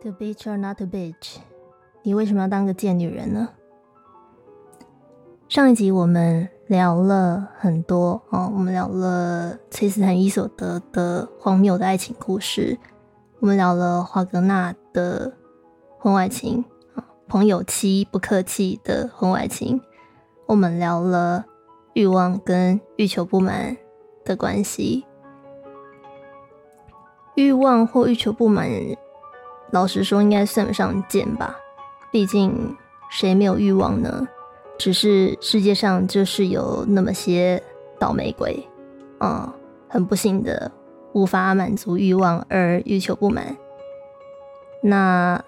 To bitch or not to bitch，你为什么要当个贱女人呢？上一集我们聊了很多哦，我们聊了崔斯坦伊索德的荒谬的爱情故事，我们聊了华格纳的婚外情啊，朋友妻不客气的婚外情，我们聊了欲望跟欲求不满的关系，欲望或欲求不满。老实说，应该算不上贱吧。毕竟谁没有欲望呢？只是世界上就是有那么些倒霉鬼，啊，很不幸的无法满足欲望而欲求不满。那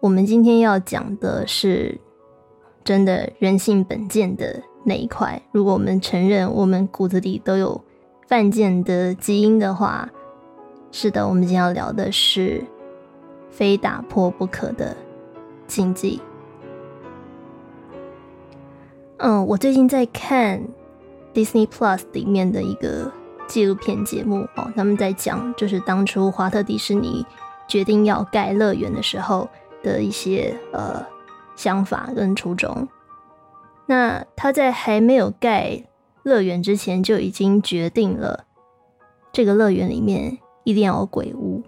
我们今天要讲的是真的人性本贱的那一块。如果我们承认我们骨子里都有犯贱的基因的话，是的，我们今天要聊的是。非打破不可的禁忌。嗯，我最近在看 Disney Plus 里面的一个纪录片节目哦，他们在讲就是当初华特迪士尼决定要盖乐园的时候的一些呃想法跟初衷。那他在还没有盖乐园之前就已经决定了，这个乐园里面一定要有鬼屋。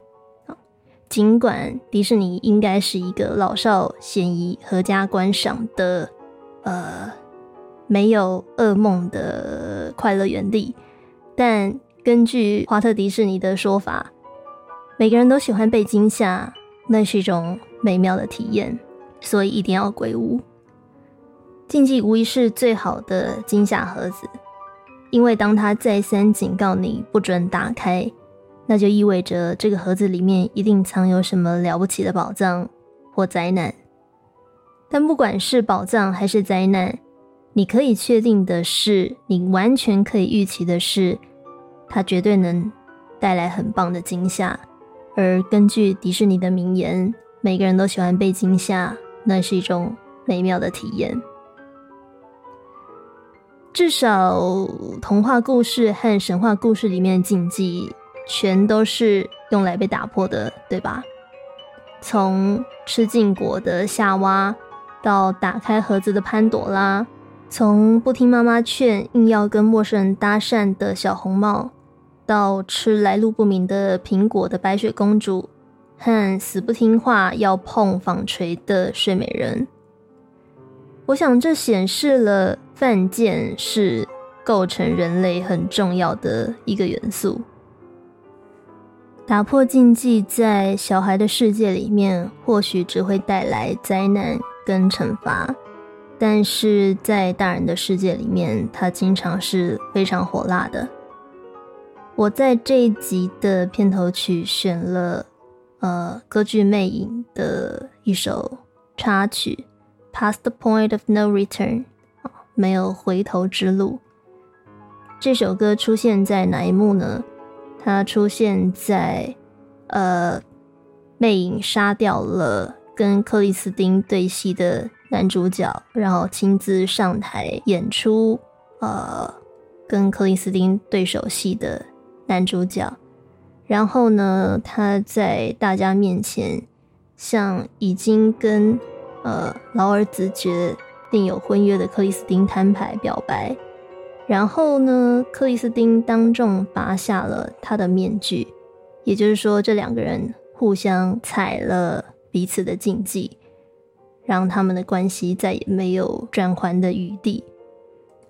尽管迪士尼应该是一个老少咸宜、合家观赏的，呃，没有噩梦的快乐园地，但根据华特迪士尼的说法，每个人都喜欢被惊吓，那是一种美妙的体验，所以一定要鬼屋。禁忌无疑是最好的惊吓盒子，因为当他再三警告你不准打开。那就意味着这个盒子里面一定藏有什么了不起的宝藏或灾难。但不管是宝藏还是灾难，你可以确定的是，你完全可以预期的是，它绝对能带来很棒的惊吓。而根据迪士尼的名言，每个人都喜欢被惊吓，那是一种美妙的体验。至少童话故事和神话故事里面的禁忌。全都是用来被打破的，对吧？从吃禁果的夏娃，到打开盒子的潘朵拉，从不听妈妈劝硬要跟陌生人搭讪的小红帽，到吃来路不明的苹果的白雪公主，和死不听话要碰纺锤的睡美人。我想这显示了犯贱是构成人类很重要的一个元素。打破禁忌，在小孩的世界里面，或许只会带来灾难跟惩罚；但是在大人的世界里面，它经常是非常火辣的。我在这一集的片头曲选了呃歌剧《魅影》的一首插曲《Past the Point of No Return》，没有回头之路。这首歌出现在哪一幕呢？他出现在，呃，魅影杀掉了跟克里斯汀对戏的男主角，然后亲自上台演出，呃，跟克里斯汀对手戏的男主角。然后呢，他在大家面前向已经跟呃劳尔子决定有婚约的克里斯汀摊牌表白。然后呢，克里斯汀当众拔下了他的面具，也就是说，这两个人互相踩了彼此的禁忌，让他们的关系再也没有转圜的余地。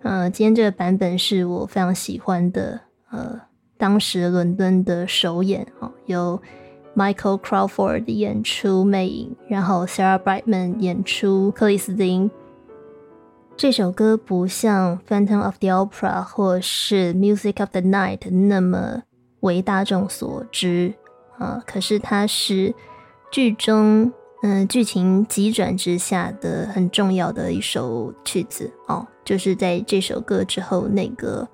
呃，今天这个版本是我非常喜欢的，呃，当时伦敦的首演哦，由 Michael Crawford 演出魅影，然后 Sarah Brightman 演出克里斯汀。这首歌不像《Phantom of the Opera》或是《Music of the Night》那么为大众所知啊，可是它是剧中嗯剧情急转直下的很重要的一首曲子哦。就是在这首歌之后，那个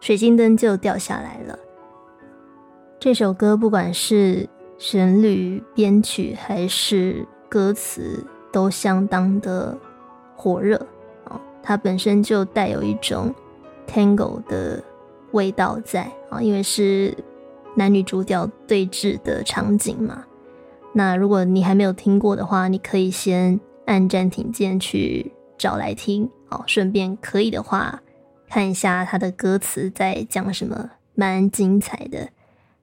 水晶灯就掉下来了。这首歌不管是旋律、编曲还是歌词，都相当的火热。它本身就带有一种 tango 的味道在啊，因为是男女主角对峙的场景嘛。那如果你还没有听过的话，你可以先按暂停键去找来听，哦，顺便可以的话看一下它的歌词在讲什么，蛮精彩的。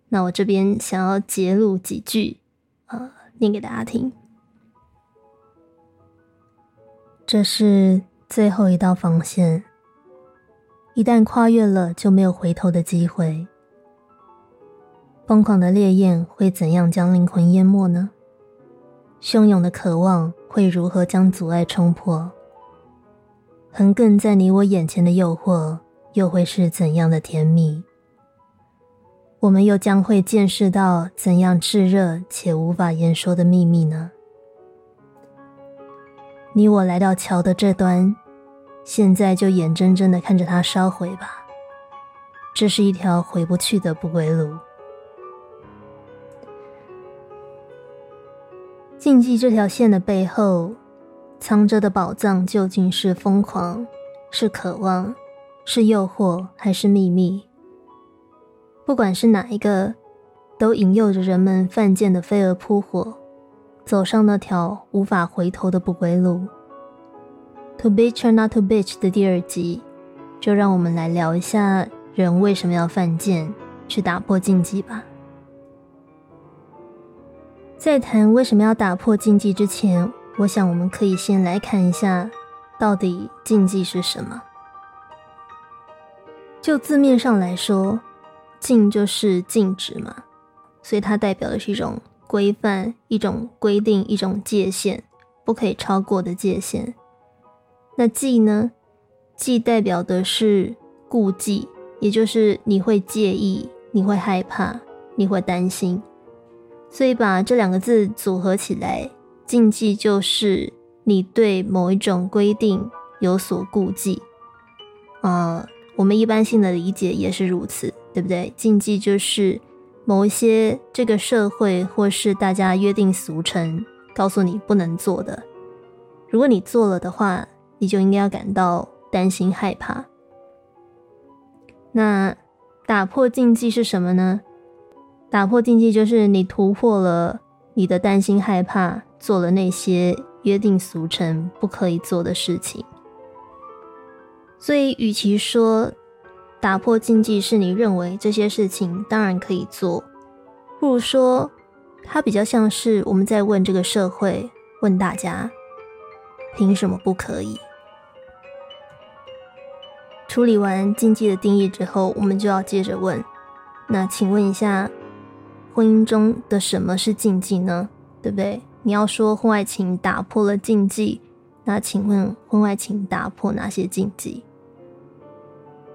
那我这边想要截录几句，呃，念给大家听。这是最后一道防线，一旦跨越了，就没有回头的机会。疯狂的烈焰会怎样将灵魂淹没呢？汹涌的渴望会如何将阻碍冲破？横亘在你我眼前的诱惑又会是怎样的甜蜜？我们又将会见识到怎样炙热且无法言说的秘密呢？你我来到桥的这端，现在就眼睁睁的看着它烧毁吧。这是一条回不去的不归路。禁忌这条线的背后，藏着的宝藏究竟是疯狂，是渴望，是诱惑，还是秘密？不管是哪一个，都引诱着人们犯贱的飞蛾扑火，走上那条无法回头的不归路。To bitch or not to bitch 的第二集，就让我们来聊一下人为什么要犯贱，去打破禁忌吧。在谈为什么要打破禁忌之前，我想我们可以先来看一下，到底禁忌是什么。就字面上来说，禁就是禁止嘛，所以它代表的是一种规范、一种规定、一种界限，不可以超过的界限。那忌呢？忌代表的是顾忌，也就是你会介意、你会害怕、你会担心。所以把这两个字组合起来，禁忌就是你对某一种规定有所顾忌。呃，我们一般性的理解也是如此，对不对？禁忌就是某一些这个社会或是大家约定俗成告诉你不能做的，如果你做了的话，你就应该要感到担心害怕。那打破禁忌是什么呢？打破禁忌就是你突破了你的担心害怕，做了那些约定俗成不可以做的事情。所以，与其说打破禁忌是你认为这些事情当然可以做，不如说它比较像是我们在问这个社会，问大家凭什么不可以？处理完禁忌的定义之后，我们就要接着问：那请问一下。婚姻中的什么是禁忌呢？对不对？你要说婚外情打破了禁忌，那请问婚外情打破哪些禁忌？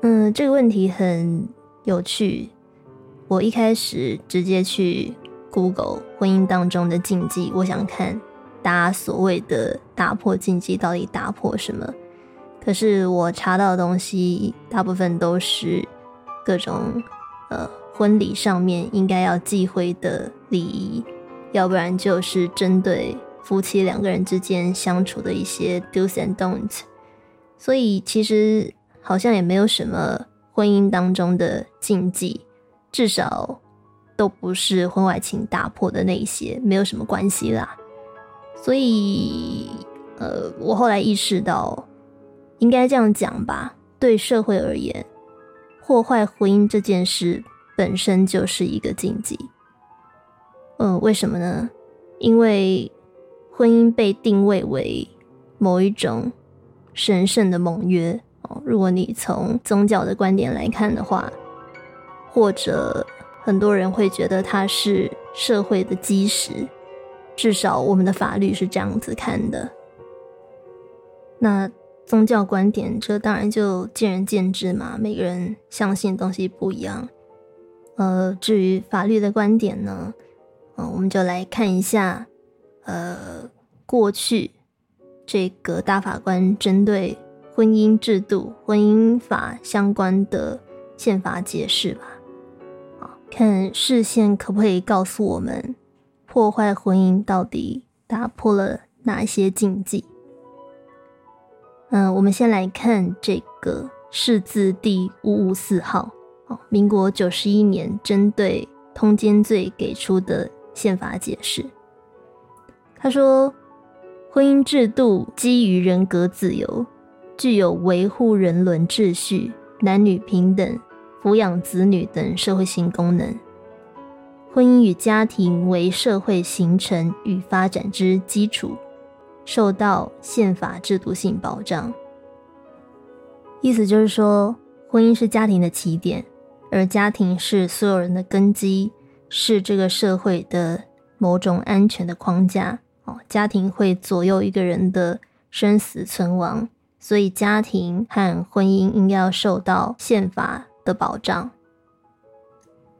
嗯，这个问题很有趣。我一开始直接去 Google 婚姻当中的禁忌，我想看大家所谓的打破禁忌到底打破什么。可是我查到的东西大部分都是各种呃。婚礼上面应该要忌讳的礼仪，要不然就是针对夫妻两个人之间相处的一些 do's and don't，。所以其实好像也没有什么婚姻当中的禁忌，至少都不是婚外情打破的那些，没有什么关系啦。所以，呃，我后来意识到，应该这样讲吧，对社会而言，破坏婚姻这件事。本身就是一个禁忌，嗯，为什么呢？因为婚姻被定位为某一种神圣的盟约哦。如果你从宗教的观点来看的话，或者很多人会觉得它是社会的基石，至少我们的法律是这样子看的。那宗教观点，这当然就见仁见智嘛，每个人相信的东西不一样。呃，至于法律的观点呢，嗯，我们就来看一下，呃，过去这个大法官针对婚姻制度、婚姻法相关的宪法解释吧。好，看视线可不可以告诉我们，破坏婚姻到底打破了哪些禁忌？嗯，我们先来看这个释字第五五四号。哦，民国九十一年针对通奸罪给出的宪法解释，他说，婚姻制度基于人格自由，具有维护人伦秩序、男女平等、抚养子女等社会性功能。婚姻与家庭为社会形成与发展之基础，受到宪法制度性保障。意思就是说，婚姻是家庭的起点，而家庭是所有人的根基，是这个社会的某种安全的框架。哦，家庭会左右一个人的生死存亡，所以家庭和婚姻应该要受到宪法的保障。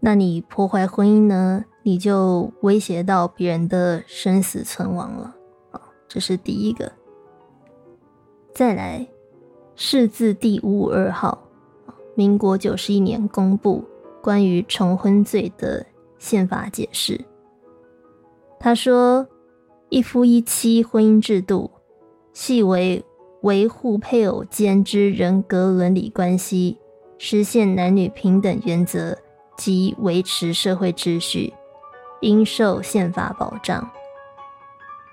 那你破坏婚姻呢？你就威胁到别人的生死存亡了。这是第一个。再来，释字第五五二号，民国九十一年公布关于重婚罪的宪法解释。他说。一夫一妻婚姻制度，系为维护配偶间之人格伦理关系，实现男女平等原则及维持社会秩序，应受宪法保障。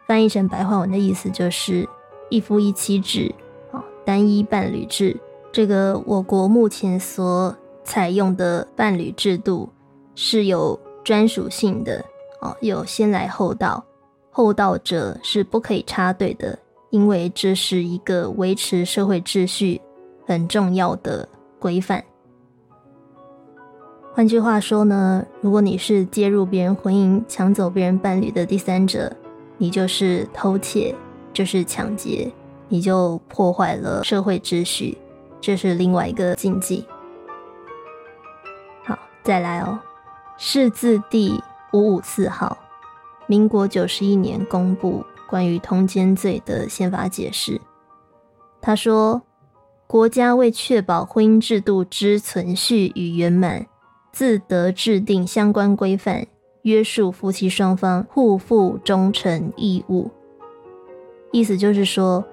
翻译成白话文的意思就是一夫一妻制，啊，单一伴侣制。这个我国目前所采用的伴侣制度是有专属性的，哦，有先来后到。后到者是不可以插队的，因为这是一个维持社会秩序很重要的规范。换句话说呢，如果你是介入别人婚姻、抢走别人伴侣的第三者，你就是偷窃，就是抢劫，你就破坏了社会秩序，这是另外一个禁忌。好，再来哦，释字第五五四号。民国九十一年公布关于通奸罪的宪法解释。他说：“国家为确保婚姻制度之存续与圆满，自得制定相关规范，约束夫妻双方互负忠诚义务。”意思就是说，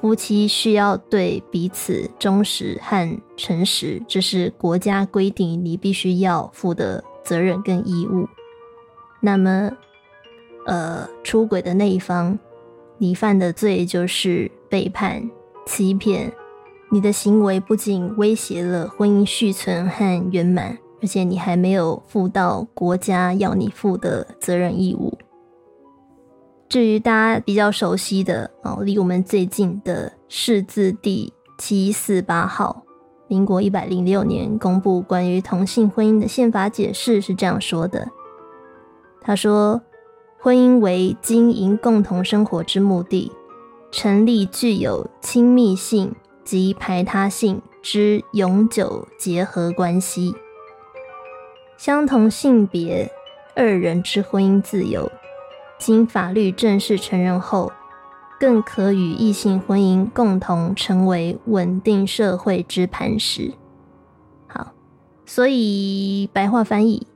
夫妻需要对彼此忠实和诚实，这是国家规定你必须要负的责任跟义务。那么，呃，出轨的那一方，你犯的罪就是背叛、欺骗。你的行为不仅威胁了婚姻续存和圆满，而且你还没有负到国家要你负的责任义务。至于大家比较熟悉的哦，离我们最近的释字第七四八号，民国一百零六年公布关于同性婚姻的宪法解释是这样说的：他说。婚姻为经营共同生活之目的，成立具有亲密性及排他性之永久结合关系。相同性别二人之婚姻自由，经法律正式承认后，更可与异性婚姻共同成为稳定社会之磐石。好，所以白话翻译，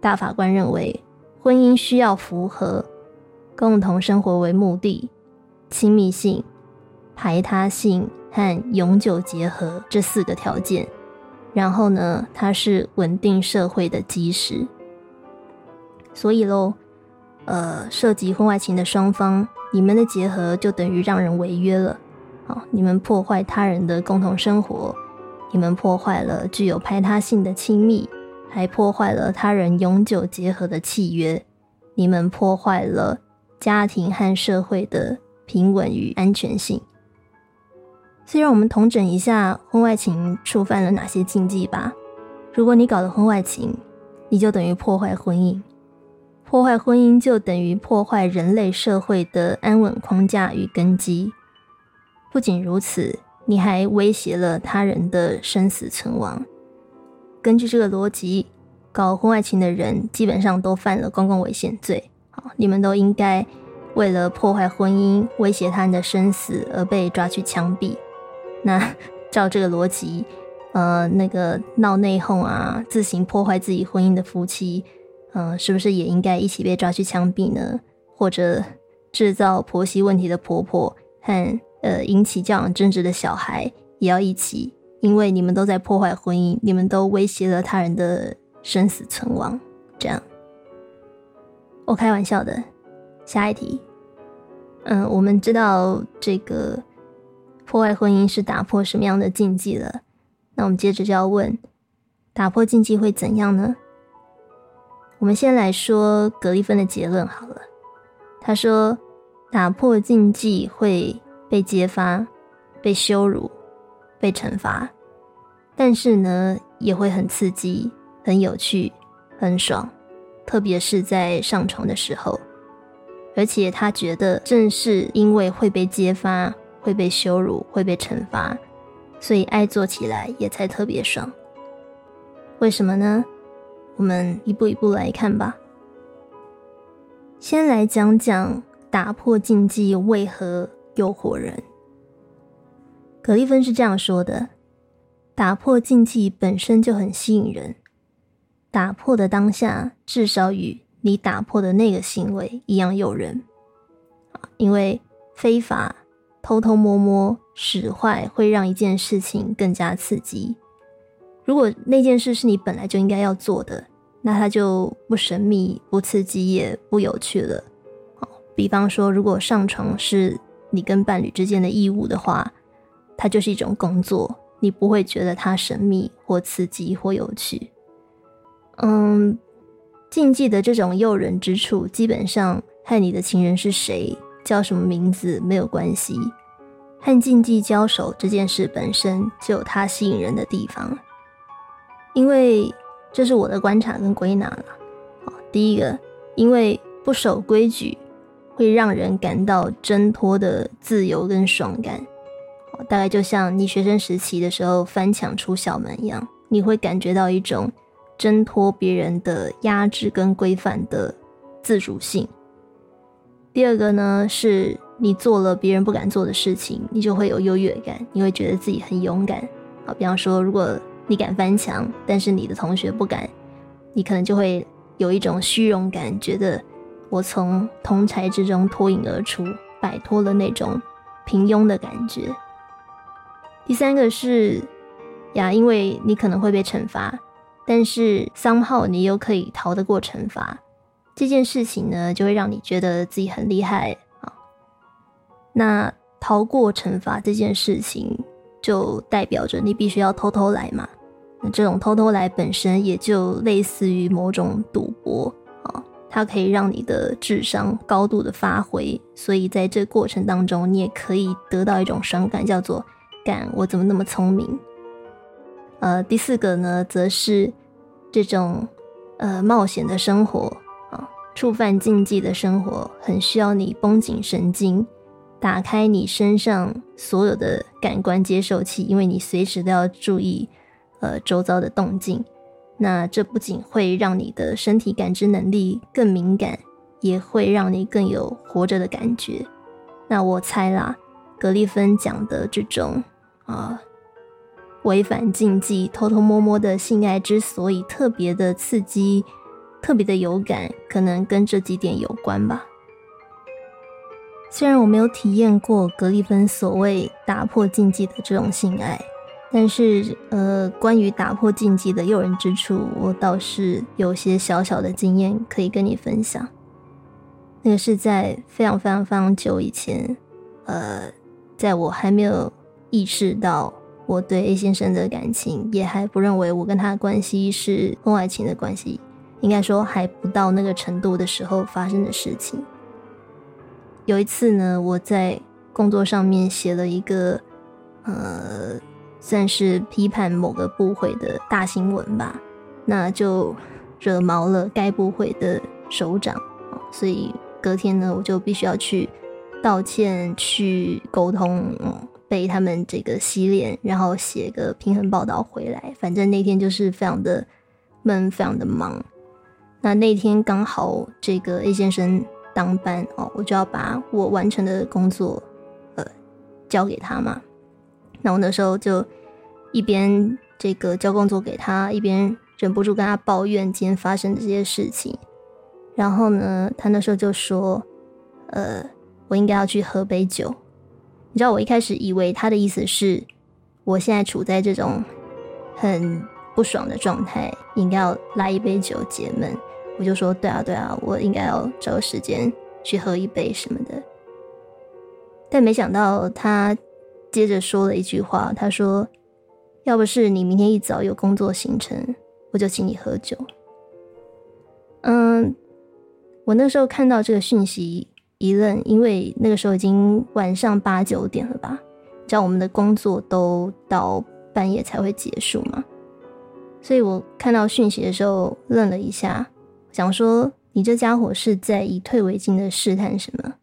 大法官认为。婚姻需要符合共同生活为目的、亲密性、排他性和永久结合这四个条件。然后呢，它是稳定社会的基石。所以喽，呃，涉及婚外情的双方，你们的结合就等于让人违约了。好，你们破坏他人的共同生活，你们破坏了具有排他性的亲密。还破坏了他人永久结合的契约，你们破坏了家庭和社会的平稳与安全性。所以，让我们统整一下婚外情触犯了哪些禁忌吧。如果你搞了婚外情，你就等于破坏婚姻，破坏婚姻就等于破坏人类社会的安稳框架与根基。不仅如此，你还威胁了他人的生死存亡。根据这个逻辑，搞婚外情的人基本上都犯了公共危险罪。好，你们都应该为了破坏婚姻、威胁他人的生死而被抓去枪毙。那照这个逻辑，呃，那个闹内讧啊、自行破坏自己婚姻的夫妻，嗯，是不是也应该一起被抓去枪毙呢？或者制造婆媳问题的婆婆和呃引起教养争执的小孩，也要一起？因为你们都在破坏婚姻，你们都威胁了他人的生死存亡，这样，我开玩笑的。下一题，嗯，我们知道这个破坏婚姻是打破什么样的禁忌了。那我们接着就要问，打破禁忌会怎样呢？我们先来说格里芬的结论好了。他说，打破禁忌会被揭发、被羞辱、被惩罚，但是呢，也会很刺激、很有趣、很爽，特别是在上床的时候。而且他觉得，正是因为会被揭发、会被羞辱、会被惩罚，所以爱做起来也才特别爽。为什么呢？我们一步一步来看吧。先来讲讲打破禁忌为何诱惑人。格利芬是这样说的：打破禁忌本身就很吸引人，打破的当下至少与。你打破的那个行为一样诱人，因为非法偷偷摸摸使坏会让一件事情更加刺激。如果那件事是你本来就应该要做的，那它就不神秘、不刺激也不有趣了。好，比方说，如果上床是你跟伴侣之间的义务的话，它就是一种工作，你不会觉得它神秘或刺激或有趣。嗯。禁忌的这种诱人之处，基本上和你的情人是谁、叫什么名字没有关系。和禁忌交手这件事本身就有它吸引人的地方，因为这是我的观察跟归纳了。第一个，因为不守规矩会让人感到挣脱的自由跟爽感，大概就像你学生时期的时候翻墙出校门一样，你会感觉到一种。挣脱别人的压制跟规范的自主性。第二个呢，是你做了别人不敢做的事情，你就会有优越感，你会觉得自己很勇敢。好，比方说，如果你敢翻墙，但是你的同学不敢，你可能就会有一种虚荣感，觉得我从同才之中脱颖而出，摆脱了那种平庸的感觉。第三个是呀，因为你可能会被惩罚。但是三号，你又可以逃得过惩罚，这件事情呢，就会让你觉得自己很厉害啊。那逃过惩罚这件事情，就代表着你必须要偷偷来嘛。那这种偷偷来本身也就类似于某种赌博啊，它可以让你的智商高度的发挥，所以在这过程当中，你也可以得到一种爽感，叫做“干我怎么那么聪明”。呃，第四个呢，则是这种呃冒险的生活，触犯禁忌的生活，很需要你绷紧神经，打开你身上所有的感官接受器，因为你随时都要注意呃周遭的动静。那这不仅会让你的身体感知能力更敏感，也会让你更有活着的感觉。那我猜啦，格利芬讲的这种啊。违反禁忌、偷偷摸摸的性爱之所以特别的刺激、特别的有感，可能跟这几点有关吧。虽然我没有体验过格里芬所谓打破禁忌的这种性爱，但是呃，关于打破禁忌的诱人之处，我倒是有些小小的经验可以跟你分享。那个是在非常非常非常久以前，呃，在我还没有意识到。我对 A 先生的感情也还不认为我跟他的关系是婚外情的关系，应该说还不到那个程度的时候发生的事情。有一次呢，我在工作上面写了一个呃，算是批判某个部会的大新闻吧，那就惹毛了该部会的首长，所以隔天呢，我就必须要去道歉、去沟通。嗯被他们这个洗脸，然后写个平衡报道回来。反正那天就是非常的闷，非常的忙。那那天刚好这个 A 先生当班哦，我就要把我完成的工作呃交给他嘛。那我那时候就一边这个交工作给他，一边忍不住跟他抱怨今天发生的这些事情。然后呢，他那时候就说：“呃，我应该要去喝杯酒。”你知道我一开始以为他的意思是，我现在处在这种很不爽的状态，应该要来一杯酒解闷。我就说对啊对啊，我应该要找个时间去喝一杯什么的。但没想到他接着说了一句话，他说：“要不是你明天一早有工作行程，我就请你喝酒。”嗯，我那时候看到这个讯息一愣，因为那个时候已经晚上八九点了吧，知道我们的工作都到半夜才会结束嘛，所以我看到讯息的时候愣了一下，想说：“你这家伙是在以退为进的试探什么？”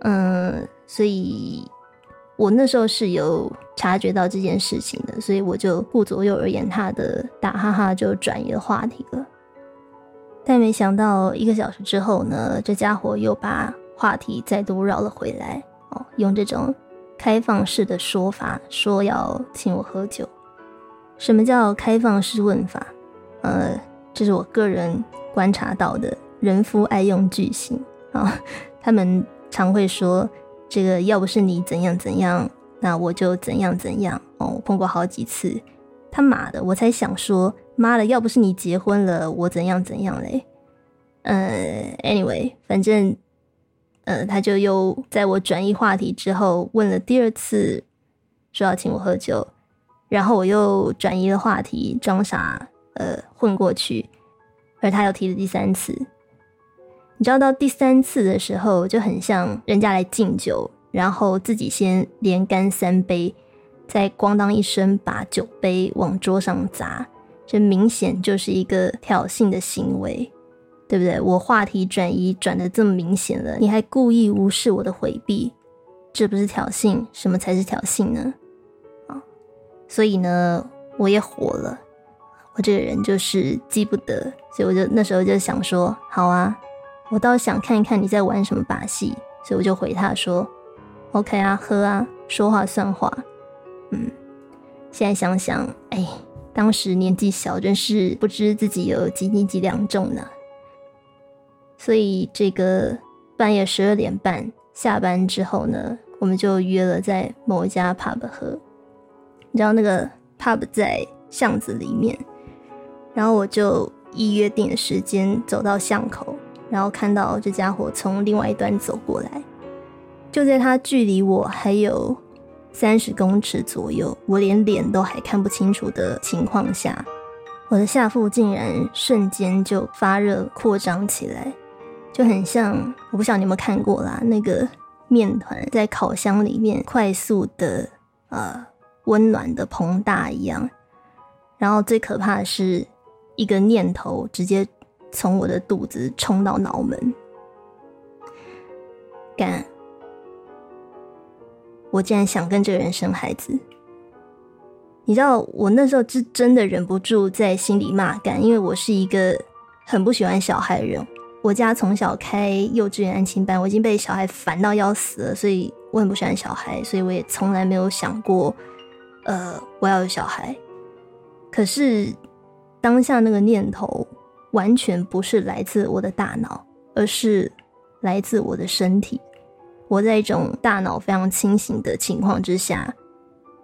嗯。所以，我那时候是有察觉到这件事情的，所以我就顾左右而言他的，打哈哈就转移了话题了。但没想到一个小时之后呢，这家伙又把话题再度绕了回来，哦，用这种开放式的说法说要请我喝酒。什么叫开放式问法？呃，这是我个人观察到的人夫爱用句型啊，他们常会说。这个要不是你怎样怎样，那我就怎样怎样哦。我碰过好几次，他妈的，我才想说，妈的，要不是你结婚了，我怎样怎样嘞？呃，anyway，反正，呃，他就又在我转移话题之后问了第二次，说要请我喝酒，然后我又转移了话题，装傻，呃，混过去，而他又提了第三次。你知道到第三次的时候就很像人家来敬酒，然后自己先连干三杯，再咣当一声把酒杯往桌上砸，这明显就是一个挑衅的行为，对不对？我话题转移转的这么明显了，你还故意无视我的回避，这不是挑衅？什么才是挑衅呢？啊，所以呢，我也火了，我这个人就是记不得，所以我就那时候就想说，好啊。我倒想看一看你在玩什么把戏，所以我就回他说：“OK 啊，喝啊，说话算话。”嗯，现在想想，哎，当时年纪小，真是不知自己有几斤几两重呢。所以这个半夜十二点半下班之后呢，我们就约了在某一家 pub 喝。你知道那个 pub 在巷子里面，然后我就依约定的时间走到巷口。然后看到这家伙从另外一端走过来，就在他距离我还有三十公尺左右，我连脸都还看不清楚的情况下，我的下腹竟然瞬间就发热扩张起来，就很像我不晓得你有没有看过啦，那个面团在烤箱里面快速的呃温暖的膨大一样。然后最可怕的是一个念头直接。从我的肚子冲到脑门，干！我竟然想跟这个人生孩子。你知道，我那时候是真的忍不住在心里骂干，因为我是一个很不喜欢小孩的人。我家从小开幼稚园安亲班，我已经被小孩烦到要死了，所以我很不喜欢小孩，所以我也从来没有想过，呃，我要有小孩。可是当下那个念头。完全不是来自我的大脑，而是来自我的身体。我在一种大脑非常清醒的情况之下，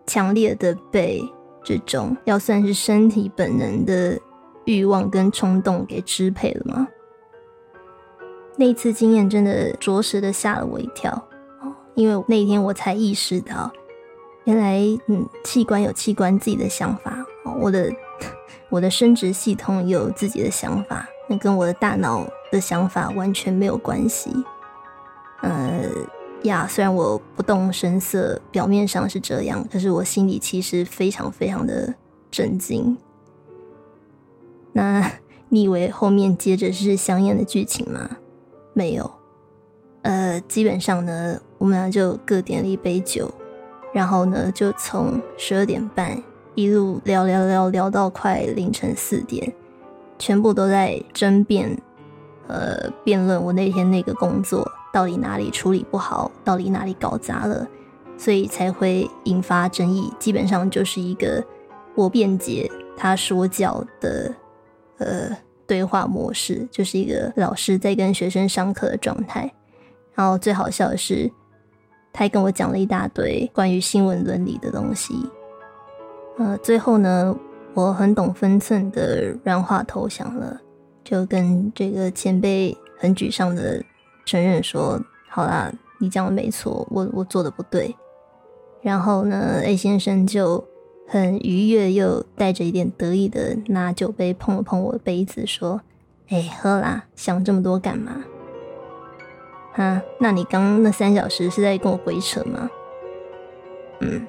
强烈的被这种要算是身体本能的欲望跟冲动给支配了吗？那次经验真的着实的吓了我一跳哦，因为那天我才意识到，原来嗯，器官有器官自己的想法哦，我的。我的生殖系统有自己的想法，那跟我的大脑的想法完全没有关系。呃呀，虽然我不动声色，表面上是这样，可是我心里其实非常非常的震惊。那你以为后面接着是香艳的剧情吗？没有。呃，基本上呢，我们俩就各点了一杯酒，然后呢，就从十二点半。一路聊聊聊聊到快凌晨四点，全部都在争辩，呃，辩论我那天那个工作到底哪里处理不好，到底哪里搞砸了，所以才会引发争议。基本上就是一个我辩解，他说教的，呃，对话模式，就是一个老师在跟学生上课的状态。然后最好笑的是，他还跟我讲了一大堆关于新闻伦理的东西。呃，最后呢，我很懂分寸的软化投降了，就跟这个前辈很沮丧的承认说：“好啦，你讲的没错，我我做的不对。然后呢，A 先生就很愉悦又带着一点得意的拿酒杯碰了碰我的杯子，说：“哎，喝啦，想这么多干嘛？啊，那你刚那三小时是在跟我鬼扯吗？嗯，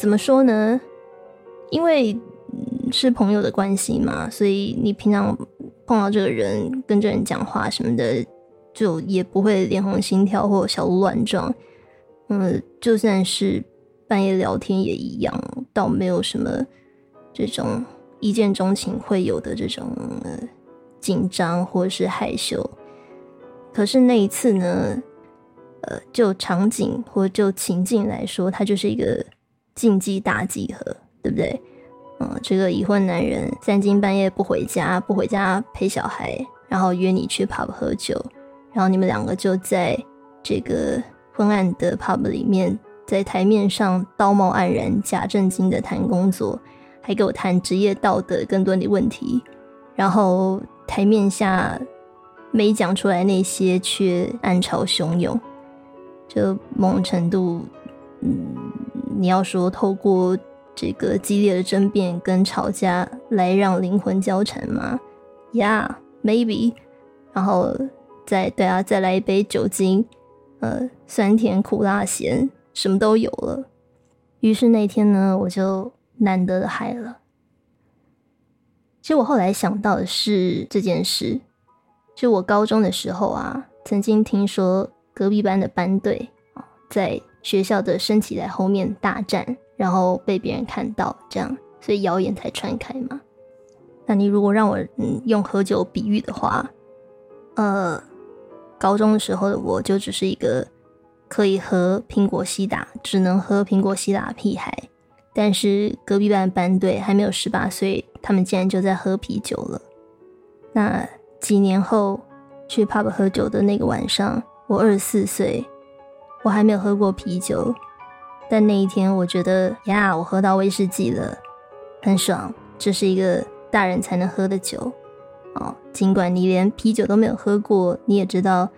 怎么说呢？因为是朋友的关系嘛，所以你平常碰到这个人，跟这人讲话什么的。”就也不会脸红心跳或小鹿乱撞，嗯，就算是半夜聊天也一样，倒没有什么这种一见钟情会有的这种呃紧张或是害羞。可是那一次呢，呃，就场景或就情境来说，它就是一个禁忌大集合，对不对？嗯，这个已婚男人三更半夜不回家，不回家陪小孩，然后约你去 pub 喝酒。然后你们两个就在这个昏暗的 pub 里面，在台面上道貌岸然、假正经的谈工作，还给我谈职业道德跟伦理问题。然后台面下没讲出来那些，却暗潮汹涌。就某种程度，嗯，你要说透过这个激烈的争辩跟吵架来让灵魂交缠吗？Yeah，maybe。然后。再对啊，再来一杯酒精，呃，酸甜苦辣咸，什么都有了。于是那天呢，我就难得的嗨了。其实我后来想到的是这件事，就我高中的时候啊，曾经听说隔壁班的班队啊，在学校的升旗在后面大战，然后被别人看到，这样，所以谣言才传开嘛。那你如果让我嗯用喝酒比喻的话，呃。高中的时候的我，就只是一个可以喝苹果西打，只能喝苹果西打的屁孩。但是隔壁班班队还没有十八岁，他们竟然就在喝啤酒了。那几年后去 pub 喝酒的那个晚上，我二十四岁，我还没有喝过啤酒。但那一天，我觉得呀，我喝到威士忌了，很爽。这是一个大人才能喝的酒。哦，尽管你连啤酒都没有喝过，你也知道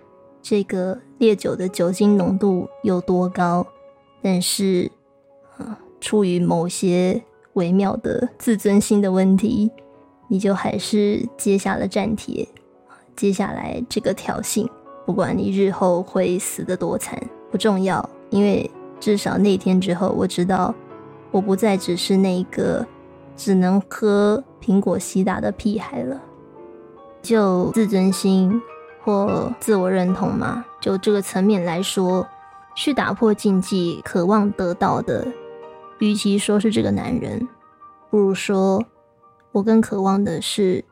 这个烈酒的酒精浓度有多高，但是，啊，出于某些微妙的自尊心的问题，你就还是接下了战帖。接下来这个挑衅，不管你日后会死得多惨，不重要，因为至少那天之后，我知道我不再只是那个只能喝苹果西打的屁孩了。就自尊心或自我认同嘛，就这个层面来说，去打破禁忌，渴望得到的，与其说是这个男人，不如说我更渴望的是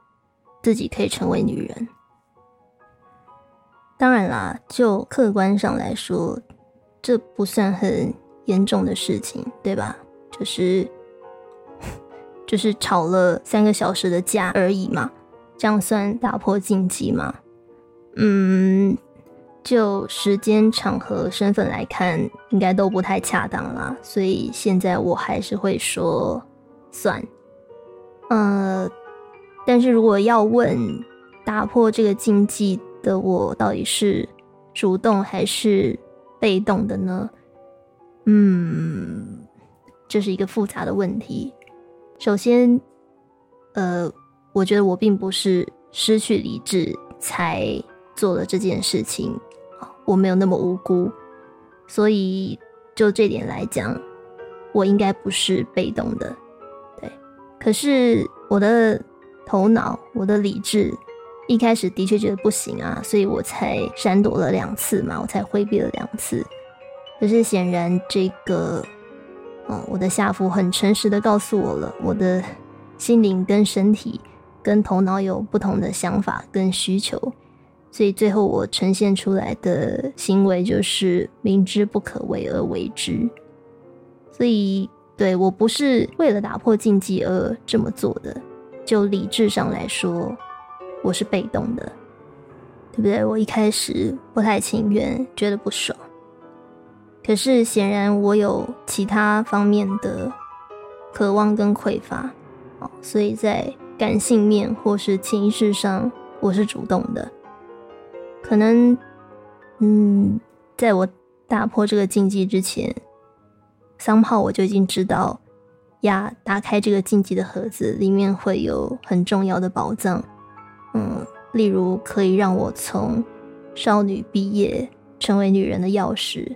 自己可以成为女人。当然啦，就客观上来说，这不算很严重的事情，对吧？就是就是吵了三个小时的架而已嘛。这样算打破禁忌吗？嗯，就时间、场合、身份来看，应该都不太恰当啦。所以现在我还是会说算。呃，但是如果要问打破这个禁忌的我到底是主动还是被动的呢？嗯，这是一个复杂的问题。首先，呃。我觉得我并不是失去理智才做了这件事情，我没有那么无辜，所以就这点来讲，我应该不是被动的，对。可是我的头脑、我的理智一开始的确觉得不行啊，所以我才闪躲了两次嘛，我才回避了两次。可是显然这个，嗯，我的下腹很诚实的告诉我了，我的心灵跟身体。跟头脑有不同的想法跟需求，所以最后我呈现出来的行为就是明知不可为而为之。所以，对我不是为了打破禁忌而这么做的。就理智上来说，我是被动的，对不对？我一开始不太情愿，觉得不爽。可是显然我有其他方面的渴望跟匮乏，哦，所以在。感性面或是情绪上，我是主动的。可能嗯，在我打破这个禁忌之前，三炮我就已经知道，呀，打开这个禁忌的盒子里面会有很重要的宝藏。嗯，例如可以让我从少女毕业成为女人的钥匙，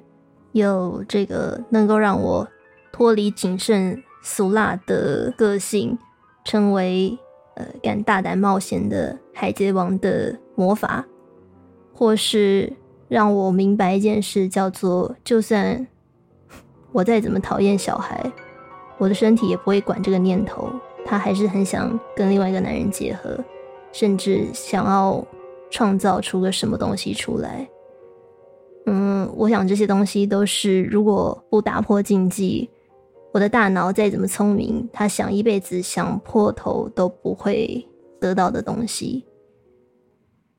有这个能够让我脱离谨慎俗辣的个性，成为呃敢大胆冒险的海贼王的魔法，或是让我明白一件事，叫做就算我再怎么讨厌小孩，我的身体也不会管这个念头，他还是很想跟另外一个男人结合。甚至想要创造出个什么东西出来，嗯，我想这些东西都是如果不打破禁忌，我的大脑再怎么聪明，他想一辈子想破头都不会得到的东西。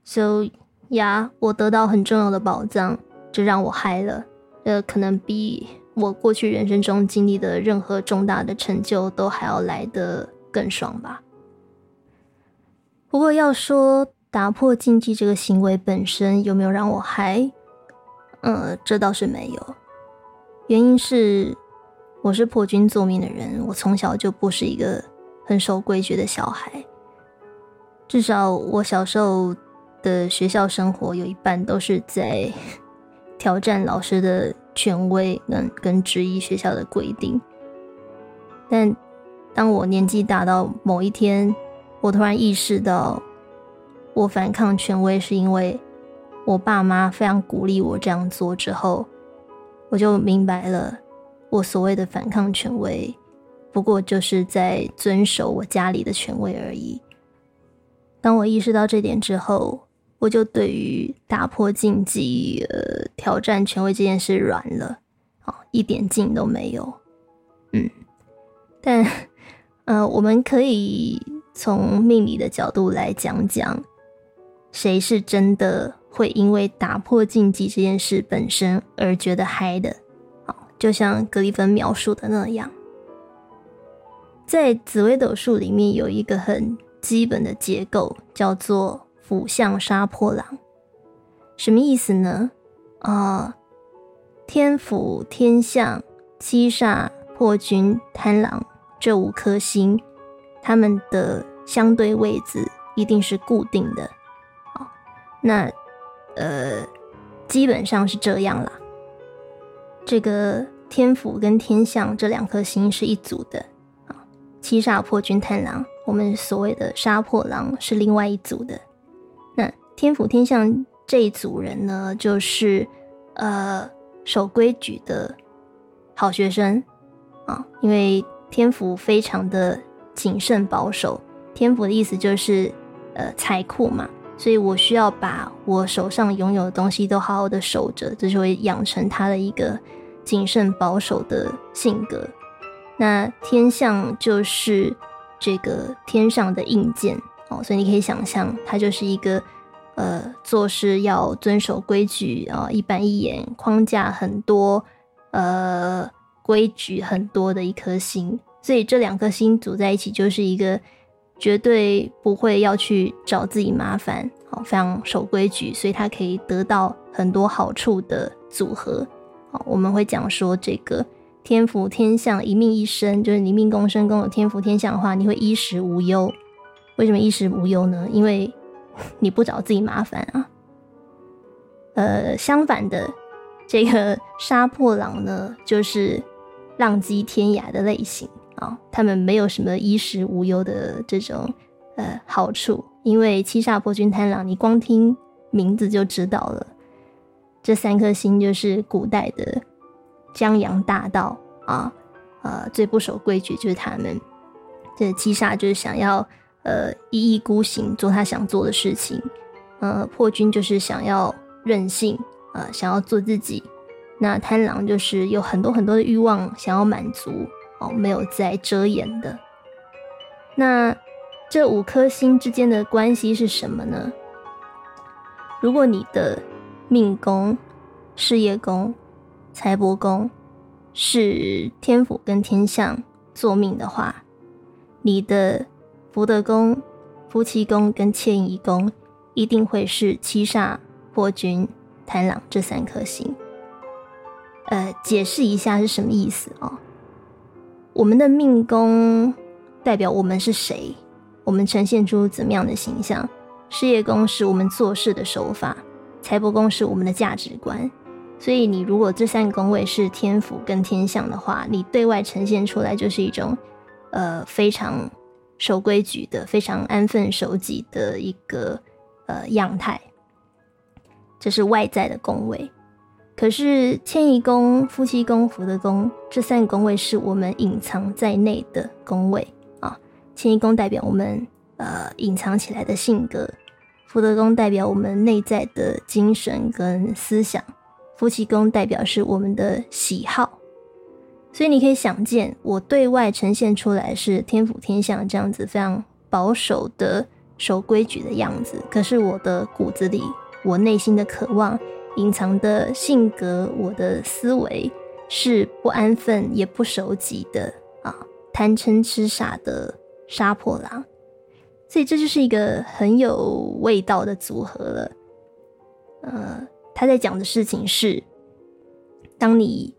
So 呀，我得到很重要的宝藏，这让我嗨了。呃，可能比我过去人生中经历的任何重大的成就都还要来得更爽吧。不过要说打破禁忌这个行为本身有没有让我嗨，呃，这倒是没有。原因是我是破军作命的人，我从小就不是一个很守规矩的小孩。至少我小时候的学校生活有一半都是在 挑战老师的权威，跟跟质疑学校的规定。但当我年纪大到某一天，我突然意识到，我反抗权威是因为我爸妈非常鼓励我这样做。之后，我就明白了，我所谓的反抗权威，不过就是在遵守我家里的权威而已。当我意识到这点之后，我就对于打破禁忌、呃挑战权威这件事软了，啊，一点劲都没有。嗯，但，呃，我们可以。从命理的角度来讲讲，谁是真的会因为打破禁忌这件事本身而觉得嗨的？好，就像格里芬描述的那样，在紫微斗数里面有一个很基本的结构，叫做辅相杀破狼。什么意思呢？啊，天府、天相、七煞、破军、贪狼这五颗星。他们的相对位置一定是固定的，啊，那呃基本上是这样啦。这个天府跟天象这两颗星是一组的，啊，七煞破军贪狼，我们所谓的杀破狼是另外一组的。那天府天象这一组人呢，就是呃守规矩的好学生啊，因为天府非常的。谨慎保守，天府的意思就是，呃，财库嘛，所以我需要把我手上拥有的东西都好好的守着，这就会养成他的一个谨慎保守的性格。那天象就是这个天上的印鉴哦，所以你可以想象，它就是一个呃做事要遵守规矩啊，一板一眼，框架很多，呃，规矩很多的一颗星。所以这两颗星组在一起，就是一个绝对不会要去找自己麻烦，好，非常守规矩，所以它可以得到很多好处的组合。好，我们会讲说这个天福天相一命一生，就是你命宫身宫有天福天相的话，你会衣食无忧。为什么衣食无忧呢？因为你不找自己麻烦啊。呃，相反的，这个杀破狼呢，就是浪迹天涯的类型。啊，他们没有什么衣食无忧的这种呃好处，因为七煞破军贪狼，你光听名字就知道了，这三颗星就是古代的江洋大盗啊，呃，最不守规矩就是他们。这七煞就是想要呃一意孤行做他想做的事情，呃，破军就是想要任性呃，想要做自己，那贪狼就是有很多很多的欲望想要满足。哦，没有在遮掩的。那这五颗星之间的关系是什么呢？如果你的命宫、事业宫、财帛宫是天府跟天相坐命的话，你的福德宫、夫妻宫跟迁移宫一定会是七煞破军贪狼这三颗星。呃，解释一下是什么意思哦？我们的命宫代表我们是谁，我们呈现出怎么样的形象。事业宫是我们做事的手法，财帛宫是我们的价值观。所以，你如果这三个宫位是天府跟天象的话，你对外呈现出来就是一种，呃，非常守规矩的、非常安分守己的一个呃样态。这是外在的宫位。可是，迁移宫、夫妻宫、福德宫这三个宫位是我们隐藏在内的宫位啊。迁移宫代表我们呃隐藏起来的性格，福德宫代表我们内在的精神跟思想。夫妻宫代表是我们的喜好，所以你可以想见，我对外呈现出来是天府天相这样子非常保守的守规矩的样子。可是我的骨子里，我内心的渴望、隐藏的性格、我的思维是不安分也不守己的啊，贪嗔痴傻的杀破狼。所以这就是一个很有味道的组合了，呃。他在讲的事情是：当你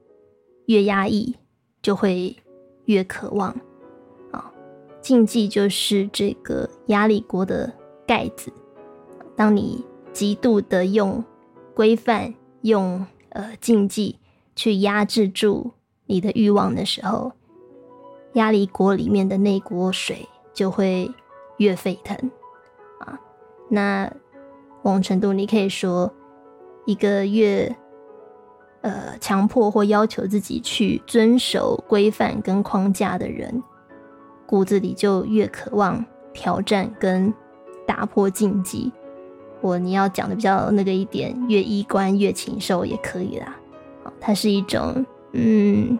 越压抑，就会越渴望啊。禁忌就是这个压力锅的盖子。当你极度的用规范、用呃禁忌去压制住你的欲望的时候，压力锅里面的那锅水就会越沸腾啊。那某种程度，你可以说。一个越呃强迫或要求自己去遵守规范跟框架的人，骨子里就越渴望挑战跟打破禁忌。我你要讲的比较那个一点，越衣冠越禽兽也可以啦。它是一种嗯，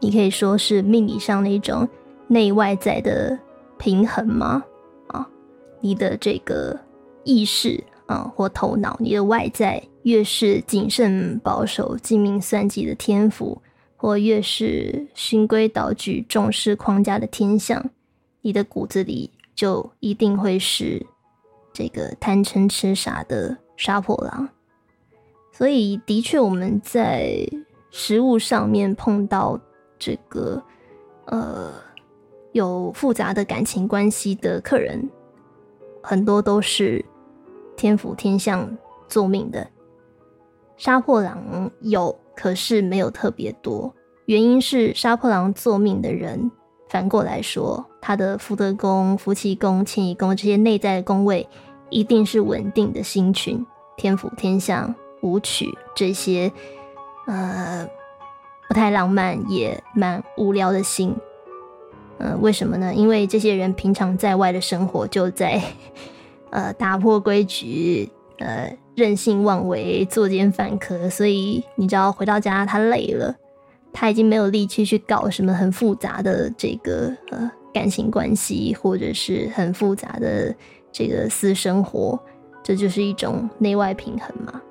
你可以说是命理上的一种内外在的平衡吗？啊，你的这个意识啊或头脑，你的外在。越是谨慎保守、精明算计的天赋，或越是循规蹈矩、重视框架的天象，你的骨子里就一定会是这个贪嗔痴傻的杀破狼。所以，的确，我们在食物上面碰到这个呃有复杂的感情关系的客人，很多都是天府天相作命的。杀破狼有，可是没有特别多。原因是杀破狼做命的人，反过来说，他的福德宫、福气宫、迁移宫这些内在的宫位，一定是稳定的星群，天府、天象、舞曲这些，呃，不太浪漫也蛮无聊的星。嗯，为什么呢？因为这些人平常在外的生活就在，呃，打破规矩，呃。任性妄为，作奸犯科，所以你知道回到家他累了，他已经没有力气去搞什么很复杂的这个呃感情关系，或者是很复杂的这个私生活，这就是一种内外平衡嘛。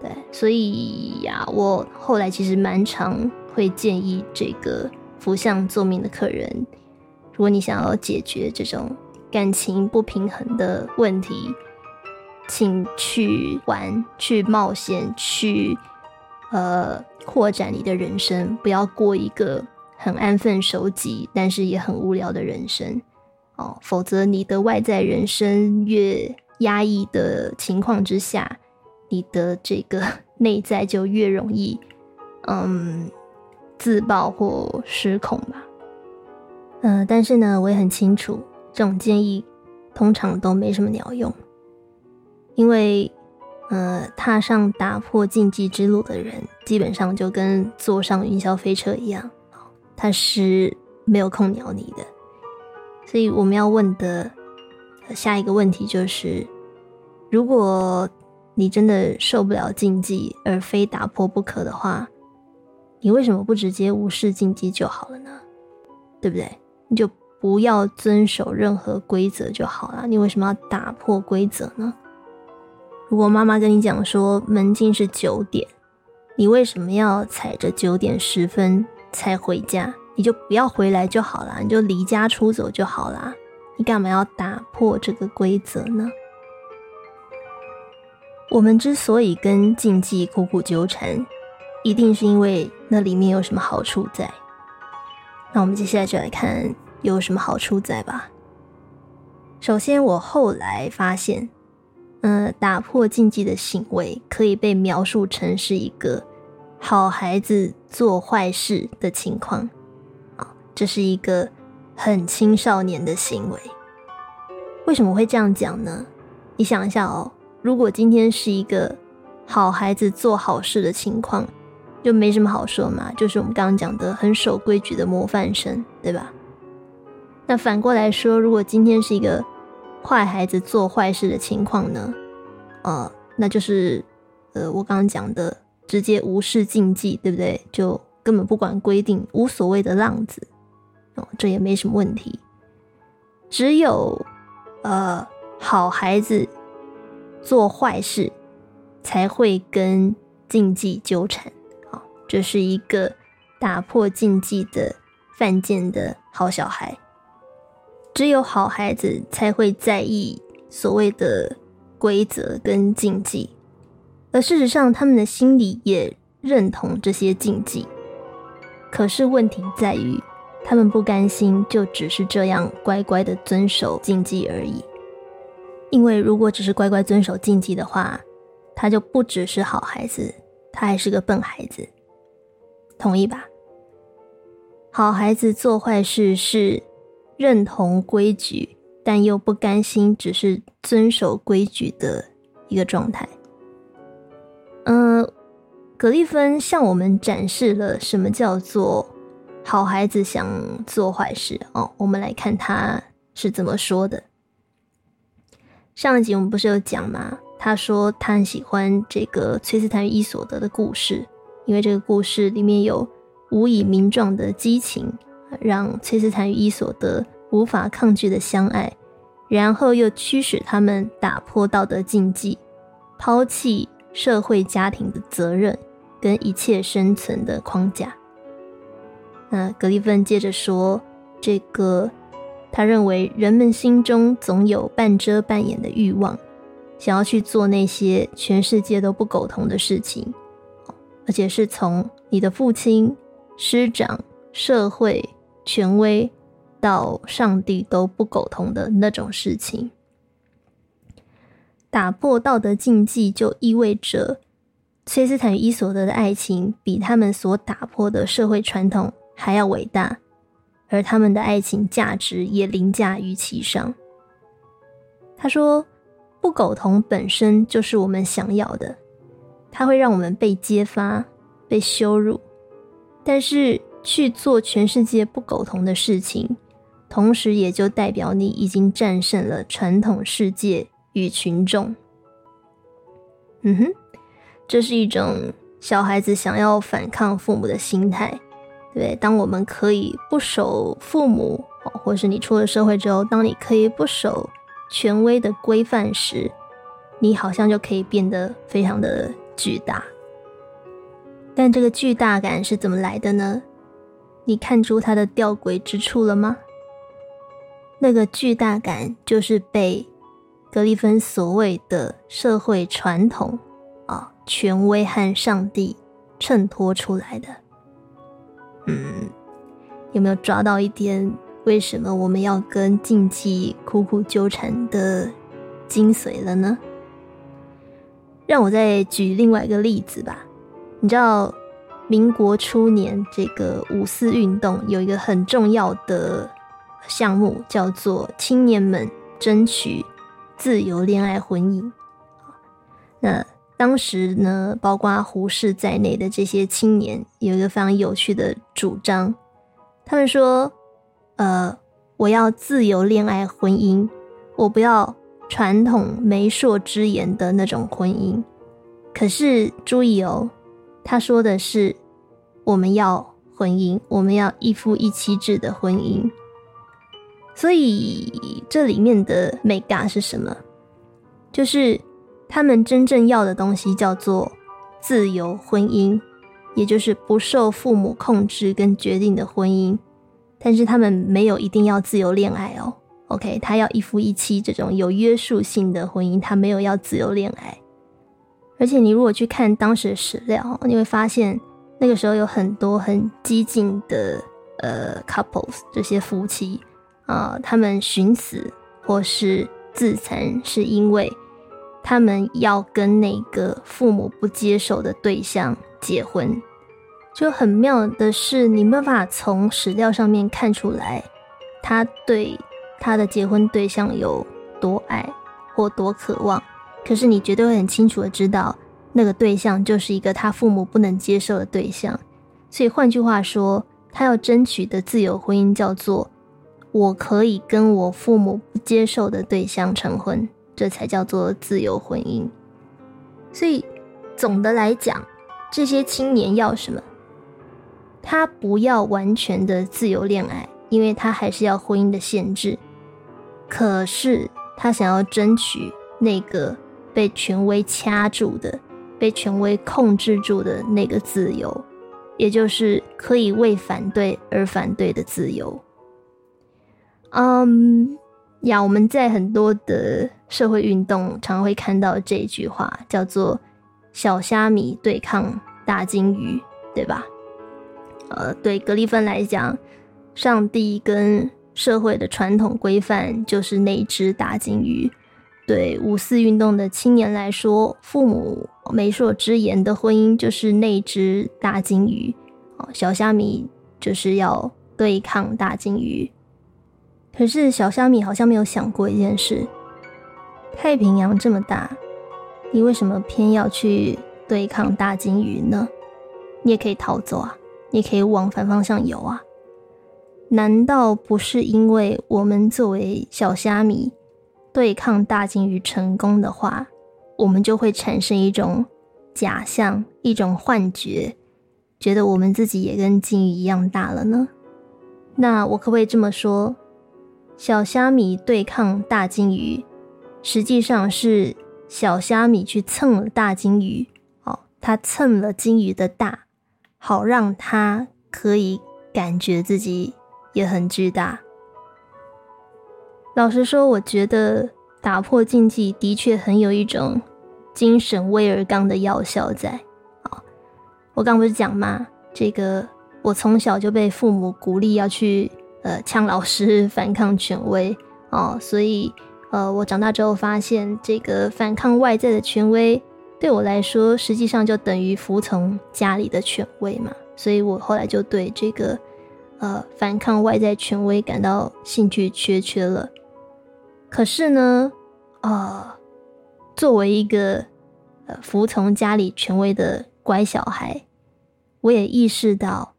对，所以呀，我后来其实蛮常会建议这个福相做命的客人，如果你想要解决这种感情不平衡的问题。请去玩，去冒险，去呃扩展你的人生，不要过一个很安分守己，但是也很无聊的人生哦。否则，你的外在人生越压抑的情况之下，你的这个内在就越容易嗯自爆或失控吧。嗯，但是呢，我也很清楚，这种建议通常都没什么鸟用。因为，呃，踏上打破禁忌之路的人，基本上就跟坐上云霄飞车一样，他是没有空鸟你的。所以我们要问的下一个问题就是：如果你真的受不了禁忌而非打破不可的话，你为什么不直接无视禁忌就好了呢？对不对？你就不要遵守任何规则就好了。你为什么要打破规则呢？如果妈妈跟你讲说门禁是九点，你为什么要踩着九点十分才回家？你就不要回来就好啦，你就离家出走就好啦。你干嘛要打破这个规则呢？我们之所以跟禁忌苦苦纠缠，一定是因为那里面有什么好处在。那我们接下来就来看有什么好处在吧。首先，我后来发现，嗯，打破禁忌的行为可以被描述成是一个好孩子做坏事的情况。这是一个很青少年的行为。为什么会这样讲呢？你想一下哦。如果今天是一个好孩子做好事的情况，就没什么好说嘛，就是我们刚刚讲的很守规矩的模范生，对吧？那反过来说，如果今天是一个坏孩子做坏事的情况呢？呃，那就是呃，我刚刚讲的直接无视禁忌，对不对？就根本不管规定，无所谓的浪子这也没什么问题。只有呃，好孩子。做坏事才会跟禁忌纠缠，好，这是一个打破禁忌的犯贱的好小孩。只有好孩子才会在意所谓的规则跟禁忌，而事实上，他们的心里也认同这些禁忌。可是问题在于，他们不甘心就只是这样乖乖的遵守禁忌而已。因为如果只是乖乖遵守禁忌的话，他就不只是好孩子，他还是个笨孩子，同意吧？好孩子做坏事是认同规矩，但又不甘心只是遵守规矩的一个状态。嗯，格利芬向我们展示了什么叫做好孩子想做坏事哦。我们来看他是怎么说的。上一集我们不是有讲吗？他说他很喜欢这个崔斯坦与伊索德的故事，因为这个故事里面有无以名状的激情，让崔斯坦与伊索德无法抗拒的相爱，然后又驱使他们打破道德禁忌，抛弃社会家庭的责任跟一切生存的框架。那格里芬接着说这个。他认为人们心中总有半遮半掩的欲望，想要去做那些全世界都不苟同的事情，而且是从你的父亲、师长、社会、权威到上帝都不苟同的那种事情。打破道德禁忌，就意味着崔斯坦与伊索德的爱情比他们所打破的社会传统还要伟大。而他们的爱情价值也凌驾于其上。他说：“不苟同本身就是我们想要的，它会让我们被揭发、被羞辱。但是去做全世界不苟同的事情，同时也就代表你已经战胜了传统世界与群众。”嗯哼，这是一种小孩子想要反抗父母的心态。对，当我们可以不守父母哦，或是你出了社会之后，当你可以不守权威的规范时，你好像就可以变得非常的巨大。但这个巨大感是怎么来的呢？你看出它的吊诡之处了吗？那个巨大感就是被格里芬所谓的社会传统啊、权威和上帝衬托出来的。嗯，有没有抓到一点为什么我们要跟禁忌苦苦纠缠的精髓了呢？让我再举另外一个例子吧。你知道，民国初年这个五四运动有一个很重要的项目，叫做青年们争取自由恋爱婚姻。那当时呢，包括胡适在内的这些青年有一个非常有趣的主张，他们说：“呃，我要自由恋爱婚姻，我不要传统媒妁之言的那种婚姻。”可是注意哦，他说的是我们要婚姻，我们要一夫一妻制的婚姻。所以这里面的美感是什么？就是。他们真正要的东西叫做自由婚姻，也就是不受父母控制跟决定的婚姻。但是他们没有一定要自由恋爱哦。OK，他要一夫一妻这种有约束性的婚姻，他没有要自由恋爱。而且你如果去看当时的史料，你会发现那个时候有很多很激进的呃 couples 这些夫妻啊，他们寻死或是自残，是因为他们要跟那个父母不接受的对象结婚。就很妙的是，你没办法从史料上面看出来他对他的结婚对象有多爱或多渴望。可是你绝对会很清楚的知道，那个对象就是一个他父母不能接受的对象。所以换句话说，他要争取的自由婚姻叫做我可以跟我父母不接受的对象成婚，这才叫做自由婚姻。所以总的来讲，这些青年要什么？他不要完全的自由恋爱，因为他还是要婚姻的限制。可是他想要争取那个。被权威掐住的，被权威控制住的那个自由，也就是可以为反对而反对的自由。嗯，呀，我们在很多的社会运动常会看到这句话，叫做“小虾米对抗大金鱼”，对吧？呃，对格里芬来讲，上帝跟社会的传统规范就是那只大金鱼。对五四运动的青年来说，父母媒妁之言的婚姻就是那只大金鱼，哦，小虾米就是要对抗大金鱼。可是小虾米好像没有想过一件事：太平洋这么大，你为什么偏要去对抗大金鱼呢？你也可以逃走啊，你可以往反方向游啊。难道不是因为我们作为小虾米？对抗大金鱼成功的话，我们就会产生一种假象，一种幻觉，觉得我们自己也跟金鱼一样大了呢。那我可不可以这么说：小虾米对抗大金鱼，实际上是小虾米去蹭了大金鱼，哦，它蹭了金鱼的大，好让它可以感觉自己也很巨大。老实说，我觉得打破禁忌的确很有一种精神威尔刚的药效在。啊，我刚不是讲吗？这个我从小就被父母鼓励要去呃呛老师、反抗权威哦，所以呃我长大之后发现，这个反抗外在的权威对我来说，实际上就等于服从家里的权威嘛。所以我后来就对这个呃反抗外在权威感到兴趣缺缺了。可是呢，呃，作为一个呃服从家里权威的乖小孩，我也意识到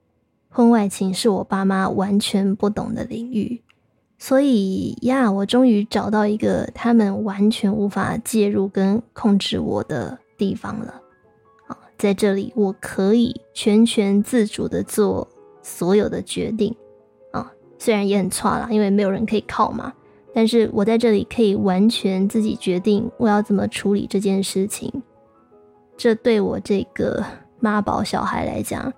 婚外情是我爸妈完全不懂的领域，所以呀，我终于找到一个他们完全无法介入跟控制我的地方了。啊，在这里我可以全权自主的做所有的决定，啊，虽然也很差啦，因为没有人可以靠嘛。但是我在这里可以完全自己决定我要怎么处理这件事情，这对我这个妈宝小孩来讲，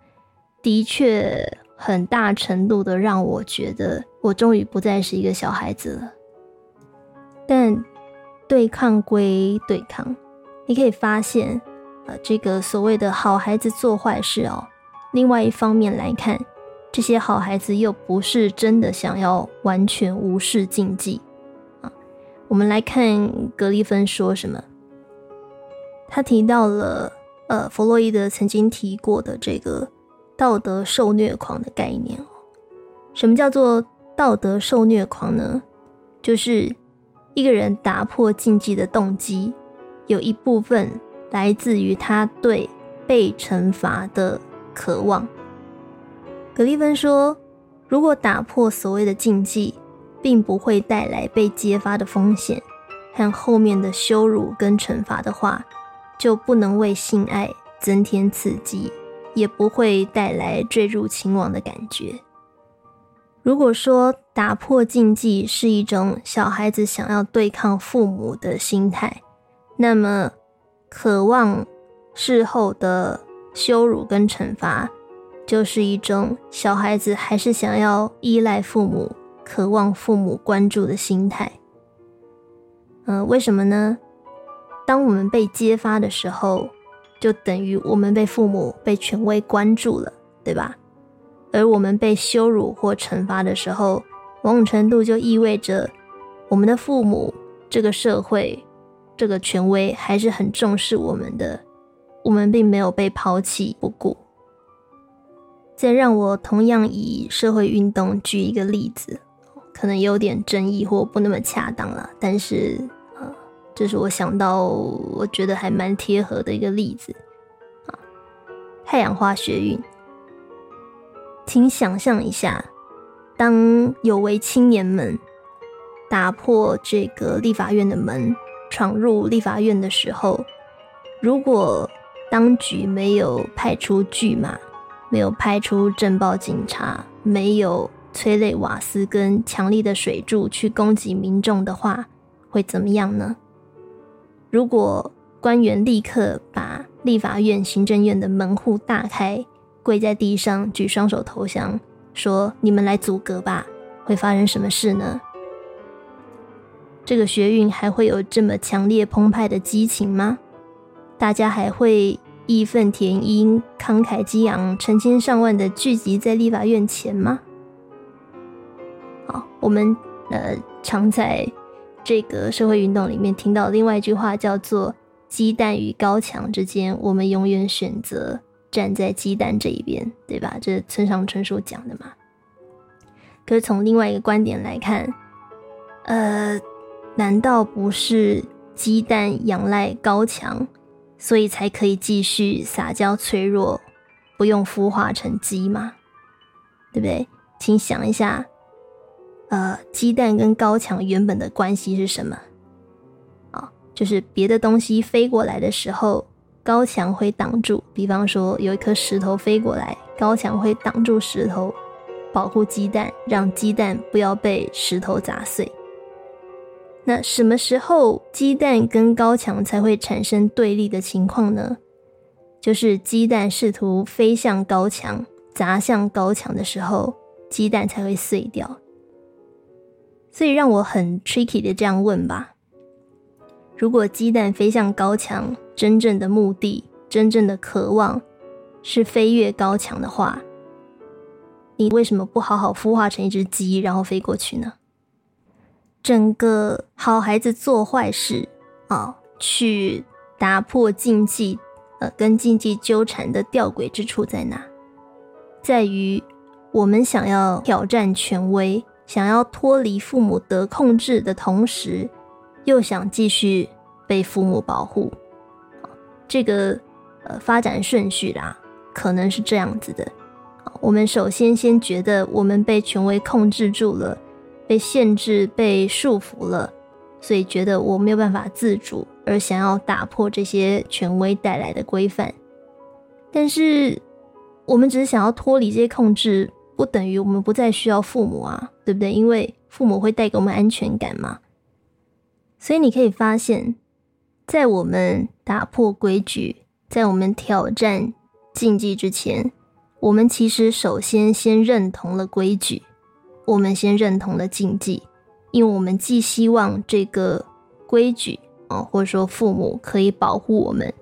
的确很大程度的让我觉得我终于不再是一个小孩子了。但对抗归对抗，你可以发现，呃，这个所谓的好孩子做坏事哦，另外一方面来看。这些好孩子又不是真的想要完全无视禁忌啊！我们来看格里芬说什么。他提到了呃，弗洛伊德曾经提过的这个道德受虐狂的概念哦。什么叫做道德受虐狂呢？就是一个人打破禁忌的动机，有一部分来自于他对被惩罚的渴望。格利芬说：“如果打破所谓的禁忌，并不会带来被揭发的风险和后面的羞辱跟惩罚的话，就不能为性爱增添刺激，也不会带来坠入情网的感觉。如果说打破禁忌是一种小孩子想要对抗父母的心态，那么渴望事后的羞辱跟惩罚。”就是一种小孩子还是想要依赖父母、渴望父母关注的心态。嗯，为什么呢？当我们被揭发的时候，就等于我们被父母、被权威关注了，对吧？而我们被羞辱或惩罚的时候，某种程度就意味着我们的父母、这个社会、这个权威还是很重视我们的，我们并没有被抛弃不顾。再让我同样以社会运动举一个例子，可能有点争议或不那么恰当了，但是呃，这是我想到我觉得还蛮贴合的一个例子啊，太阳花学运。请想象一下，当有为青年们打破这个立法院的门，闯入立法院的时候，如果当局没有派出巨马。没有派出镇暴警察，没有催泪瓦斯跟强力的水柱去攻击民众的话，会怎么样呢？如果官员立刻把立法院、行政院的门户大开，跪在地上举双手投降，说“你们来阻隔吧”，会发生什么事呢？这个学运还会有这么强烈澎湃的激情吗？大家还会？义愤填膺、慷慨激昂，成千上万的聚集在立法院前吗？好，我们呃常在这个社会运动里面听到另外一句话，叫做“鸡蛋与高墙之间，我们永远选择站在鸡蛋这一边”，对吧？这是村上春树讲的嘛？可是从另外一个观点来看，呃，难道不是鸡蛋仰赖高墙？所以才可以继续撒娇脆弱，不用孵化成鸡吗？对不对？请想一下，呃，鸡蛋跟高墙原本的关系是什么？啊，就是别的东西飞过来的时候，高墙会挡住。比方说，有一颗石头飞过来，高墙会挡住石头，保护鸡蛋，让鸡蛋不要被石头砸碎。那什么时候鸡蛋跟高墙才会产生对立的情况呢？就是鸡蛋试图飞向高墙，砸向高墙的时候，鸡蛋才会碎掉。所以让我很 tricky 的这样问吧：如果鸡蛋飞向高墙，真正的目的、真正的渴望是飞越高墙的话，你为什么不好好孵化成一只鸡，然后飞过去呢？整个好孩子做坏事啊，去打破禁忌，呃，跟禁忌纠缠的吊诡之处在哪？在于我们想要挑战权威，想要脱离父母得控制的同时，又想继续被父母保护。这个呃发展顺序啦，可能是这样子的。我们首先先觉得我们被权威控制住了。被限制、被束缚了，所以觉得我没有办法自主，而想要打破这些权威带来的规范。但是，我们只是想要脱离这些控制，不等于我们不再需要父母啊，对不对？因为父母会带给我们安全感嘛。所以你可以发现，在我们打破规矩，在我们挑战禁忌之前，我们其实首先先认同了规矩。我们先认同了禁忌，因为我们既希望这个规矩啊，或者说父母可以保护我们，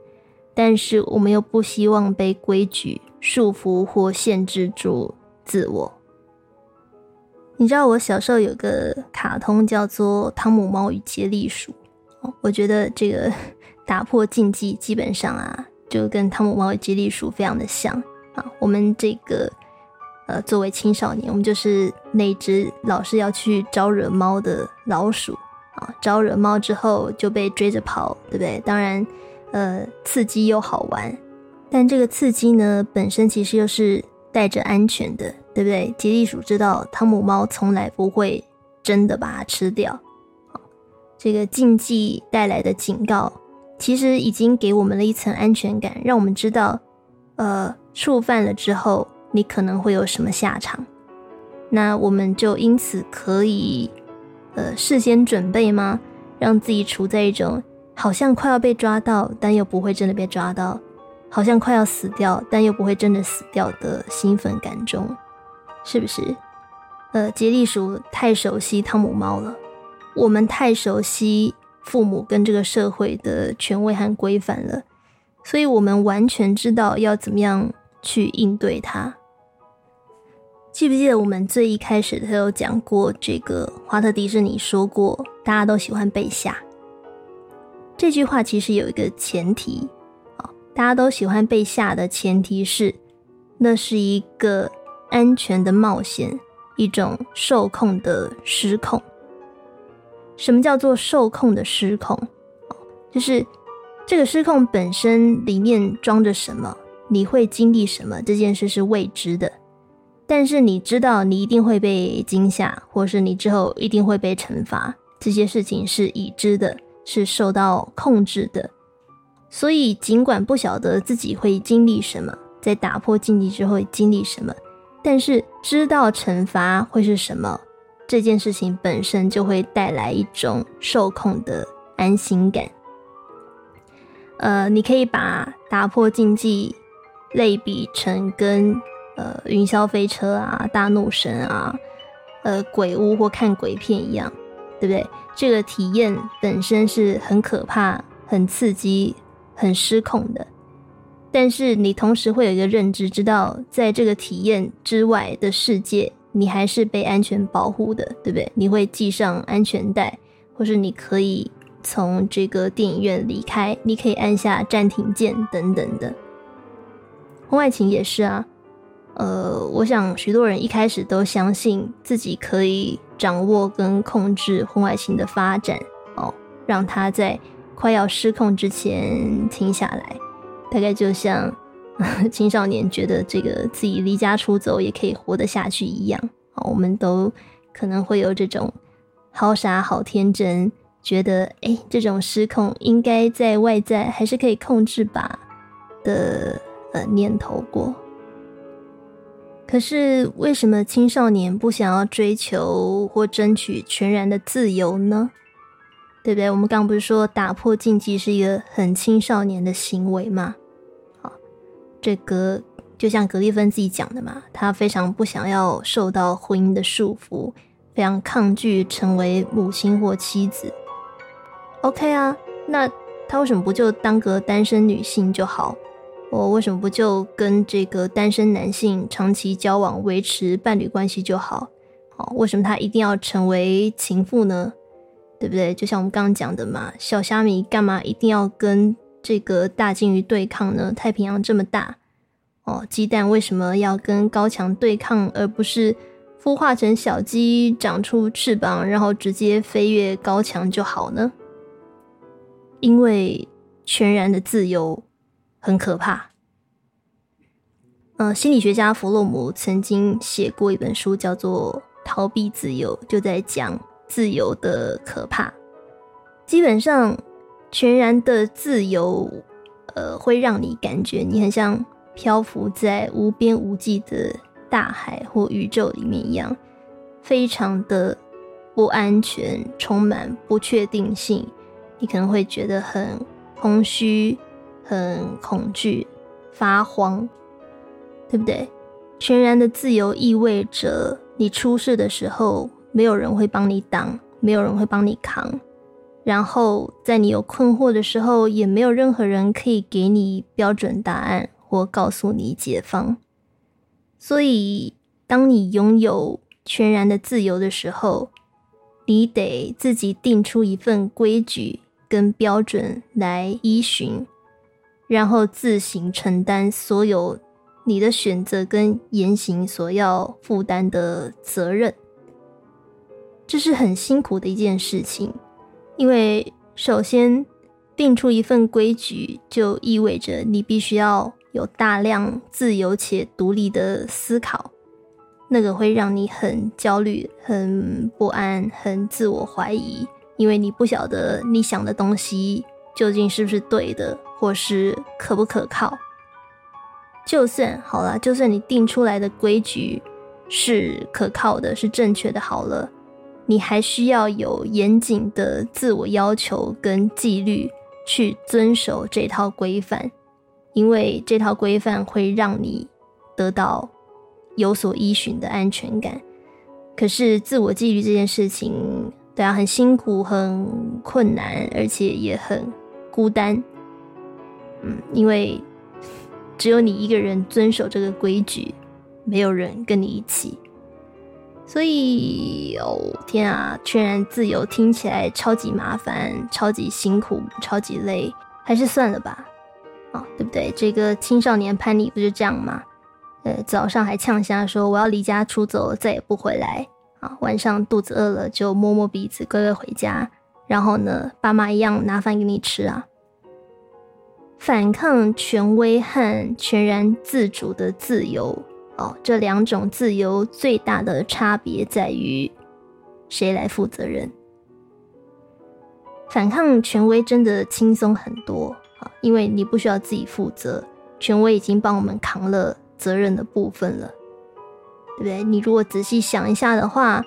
但是我们又不希望被规矩束缚或限制住自我。你知道我小时候有个卡通叫做《汤姆猫与杰利鼠》，我觉得这个 打破禁忌基本上啊，就跟汤姆猫与杰利鼠非常的像啊。我们这个。呃，作为青少年，我们就是那只老是要去招惹猫的老鼠啊！招惹猫之后就被追着跑，对不对？当然，呃，刺激又好玩，但这个刺激呢，本身其实又是带着安全的，对不对？杰利鼠知道汤姆猫从来不会真的把它吃掉。这个禁忌带来的警告，其实已经给我们了一层安全感，让我们知道，呃，触犯了之后。你可能会有什么下场？那我们就因此可以，呃，事先准备吗？让自己处在一种好像快要被抓到，但又不会真的被抓到；好像快要死掉，但又不会真的死掉的兴奋感中，是不是？呃，杰利鼠太熟悉汤姆猫了，我们太熟悉父母跟这个社会的权威和规范了，所以我们完全知道要怎么样去应对它。记不记得我们最一开始他有讲过，这个华特迪士尼说过，大家都喜欢被吓。这句话其实有一个前提啊，大家都喜欢被吓的前提是，那是一个安全的冒险，一种受控的失控。什么叫做受控的失控？就是这个失控本身里面装着什么，你会经历什么，这件事是未知的。但是你知道你一定会被惊吓，或是你之后一定会被惩罚，这些事情是已知的，是受到控制的。所以尽管不晓得自己会经历什么，在打破禁忌之后经历什么，但是知道惩罚会是什么。这件事情本身就会带来一种受控的安心感。呃，你可以把打破禁忌类比成跟呃云霄飞车啊、大怒神啊、呃鬼屋或看鬼片一样，对不对？这个体验本身是很可怕、很刺激、很失控的，但是你同时会有一个认知，知道在这个体验之外的世界。你还是被安全保护的，对不对？你会系上安全带，或是你可以从这个电影院离开，你可以按下暂停键等等的。婚外情也是啊，呃，我想许多人一开始都相信自己可以掌握跟控制婚外情的发展哦，让他在快要失控之前停下来，大概就像。青少年觉得这个自己离家出走也可以活得下去一样啊，我们都可能会有这种好傻好天真，觉得哎，这种失控应该在外在还是可以控制吧的呃念头过。可是为什么青少年不想要追求或争取全然的自由呢？对不对？我们刚不是说打破禁忌是一个很青少年的行为吗？这个就像格利芬自己讲的嘛，他非常不想要受到婚姻的束缚，非常抗拒成为母亲或妻子。OK 啊，那他为什么不就当个单身女性就好？我为什么不就跟这个单身男性长期交往，维持伴侣关系就好？哦，为什么他一定要成为情妇呢？对不对？就像我们刚刚讲的嘛，小虾米干嘛一定要跟？这个大鲸鱼对抗呢？太平洋这么大哦，鸡蛋为什么要跟高墙对抗，而不是孵化成小鸡，长出翅膀，然后直接飞越高墙就好呢？因为全然的自由很可怕。呃，心理学家弗洛姆曾经写过一本书，叫做《逃避自由》，就在讲自由的可怕。基本上。全然的自由，呃，会让你感觉你很像漂浮在无边无际的大海或宇宙里面一样，非常的不安全，充满不确定性。你可能会觉得很空虚、很恐惧、发慌，对不对？全然的自由意味着你出事的时候，没有人会帮你挡，没有人会帮你扛。然后，在你有困惑的时候，也没有任何人可以给你标准答案或告诉你解方。所以，当你拥有全然的自由的时候，你得自己定出一份规矩跟标准来依循，然后自行承担所有你的选择跟言行所要负担的责任。这是很辛苦的一件事情。因为首先定出一份规矩，就意味着你必须要有大量自由且独立的思考，那个会让你很焦虑、很不安、很自我怀疑，因为你不晓得你想的东西究竟是不是对的，或是可不可靠。就算好了，就算你定出来的规矩是可靠的、是正确的，好了。你还需要有严谨的自我要求跟纪律去遵守这套规范，因为这套规范会让你得到有所依循的安全感。可是自我纪律这件事情，对啊，很辛苦，很困难，而且也很孤单。嗯，因为只有你一个人遵守这个规矩，没有人跟你一起。所以，哦天啊，全然自由听起来超级麻烦、超级辛苦、超级累，还是算了吧。啊，对不对？这个青少年叛逆不就这样吗？呃，早上还呛瞎说我要离家出走，再也不回来。啊，晚上肚子饿了就摸摸鼻子，乖乖回家。然后呢，爸妈一样拿饭给你吃啊。反抗权威和全然自主的自由，哦，这两种自由最大的差别在于谁来负责任。反抗权威真的轻松很多啊，因为你不需要自己负责，权威已经帮我们扛了责任的部分了。对不对？你如果仔细想一下的话，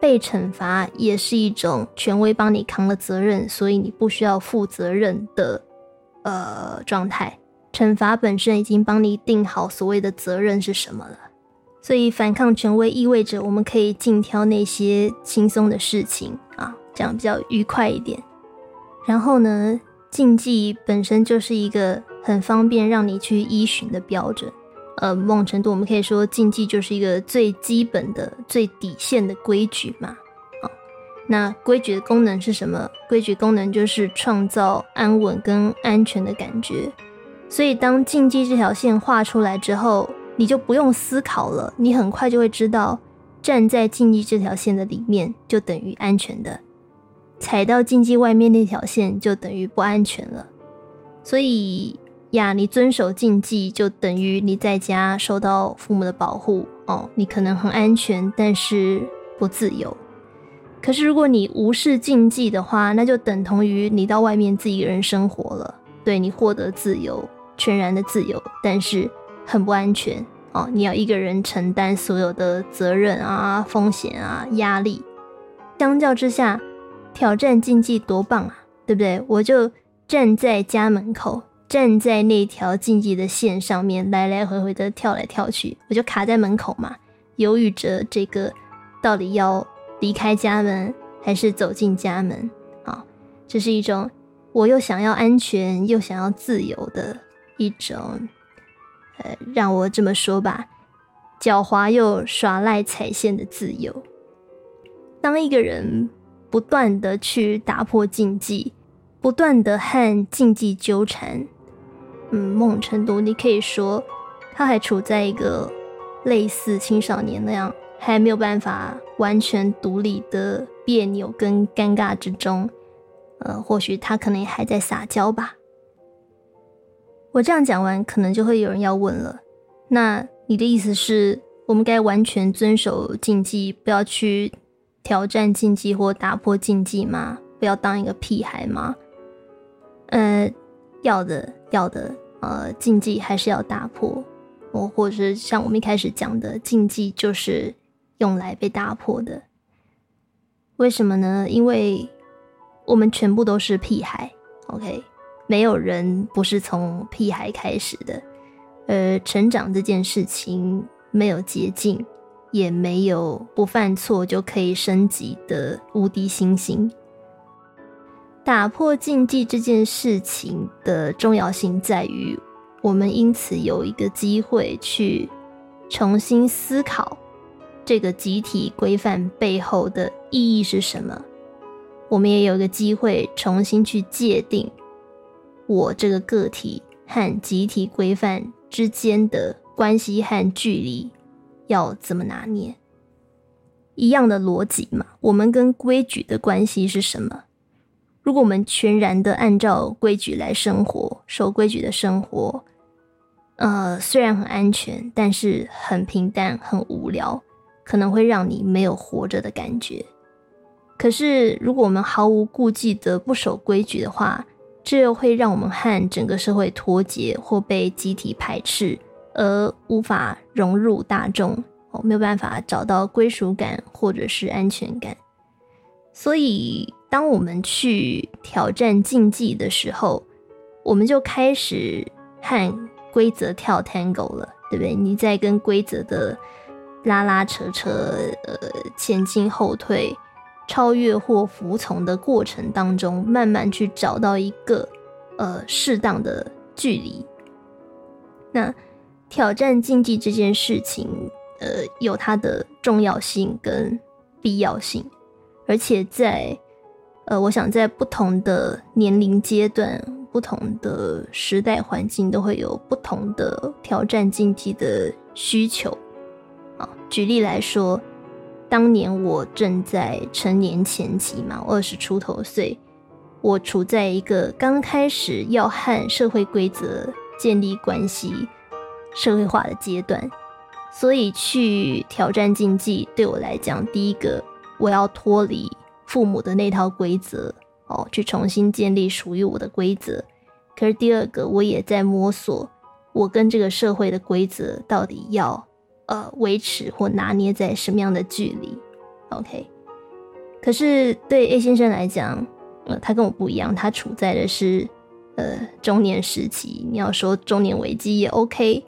被惩罚也是一种权威帮你扛了责任，所以你不需要负责任的呃状态。惩罚本身已经帮你定好所谓的责任是什么了，所以反抗权威意味着我们可以尽挑那些轻松的事情啊，这样比较愉快一点。然后呢，禁忌本身就是一个很方便让你去依循的标准。呃，某种程度，我们可以说禁忌就是一个最基本的、最底线的规矩嘛。好，那规矩的功能是什么？规矩功能就是创造安稳跟安全的感觉。所以，当禁忌这条线画出来之后，你就不用思考了，你很快就会知道，站在禁忌这条线的里面就等于安全的，踩到禁忌外面那条线就等于不安全了。所以。呀，你遵守禁忌，就等于你在家受到父母的保护哦。你可能很安全，但是不自由。可是如果你无视禁忌的话，那就等同于你到外面自己一个人生活了。对你获得自由，全然的自由，但是很不安全哦。你要一个人承担所有的责任啊、风险啊、压力。相较之下，挑战禁忌多棒啊，对不对？我就站在家门口。站在那条禁忌的线上面，来来回回的跳来跳去，我就卡在门口嘛，犹豫着这个到底要离开家门还是走进家门啊？这是一种我又想要安全又想要自由的一种，呃，让我这么说吧，狡猾又耍赖踩线的自由。当一个人不断的去打破禁忌，不断的和禁忌纠缠。嗯，某种程度，你可以说，他还处在一个类似青少年那样，还没有办法完全独立的别扭跟尴尬之中。呃，或许他可能还在撒娇吧。我这样讲完，可能就会有人要问了：那你的意思是我们该完全遵守禁忌，不要去挑战禁忌或打破禁忌吗？不要当一个屁孩吗？呃。要的，要的，呃，禁忌还是要打破，我或者是像我们一开始讲的，禁忌就是用来被打破的。为什么呢？因为我们全部都是屁孩，OK，没有人不是从屁孩开始的。呃，成长这件事情没有捷径，也没有不犯错就可以升级的无敌星星。打破禁忌这件事情的重要性在于，我们因此有一个机会去重新思考这个集体规范背后的意义是什么。我们也有一个机会重新去界定我这个个体和集体规范之间的关系和距离要怎么拿捏。一样的逻辑嘛，我们跟规矩的关系是什么？如果我们全然的按照规矩来生活，守规矩的生活，呃，虽然很安全，但是很平淡、很无聊，可能会让你没有活着的感觉。可是，如果我们毫无顾忌的不守规矩的话，这又会让我们和整个社会脱节，或被集体排斥，而无法融入大众，哦，没有办法找到归属感或者是安全感。所以。当我们去挑战禁忌的时候，我们就开始和规则跳 tango 了，对不对？你在跟规则的拉拉扯扯，呃，前进后退，超越或服从的过程当中，慢慢去找到一个呃适当的距离。那挑战禁忌这件事情，呃，有它的重要性跟必要性，而且在呃，我想在不同的年龄阶段、不同的时代环境，都会有不同的挑战禁忌的需求。啊，举例来说，当年我正在成年前期嘛，二十出头岁，我处在一个刚开始要和社会规则建立关系、社会化的阶段，所以去挑战禁忌，对我来讲，第一个我要脱离。父母的那套规则哦，去重新建立属于我的规则。可是第二个，我也在摸索，我跟这个社会的规则到底要呃维持或拿捏在什么样的距离？OK。可是对 A 先生来讲，呃，他跟我不一样，他处在的是呃中年时期。你要说中年危机也 OK，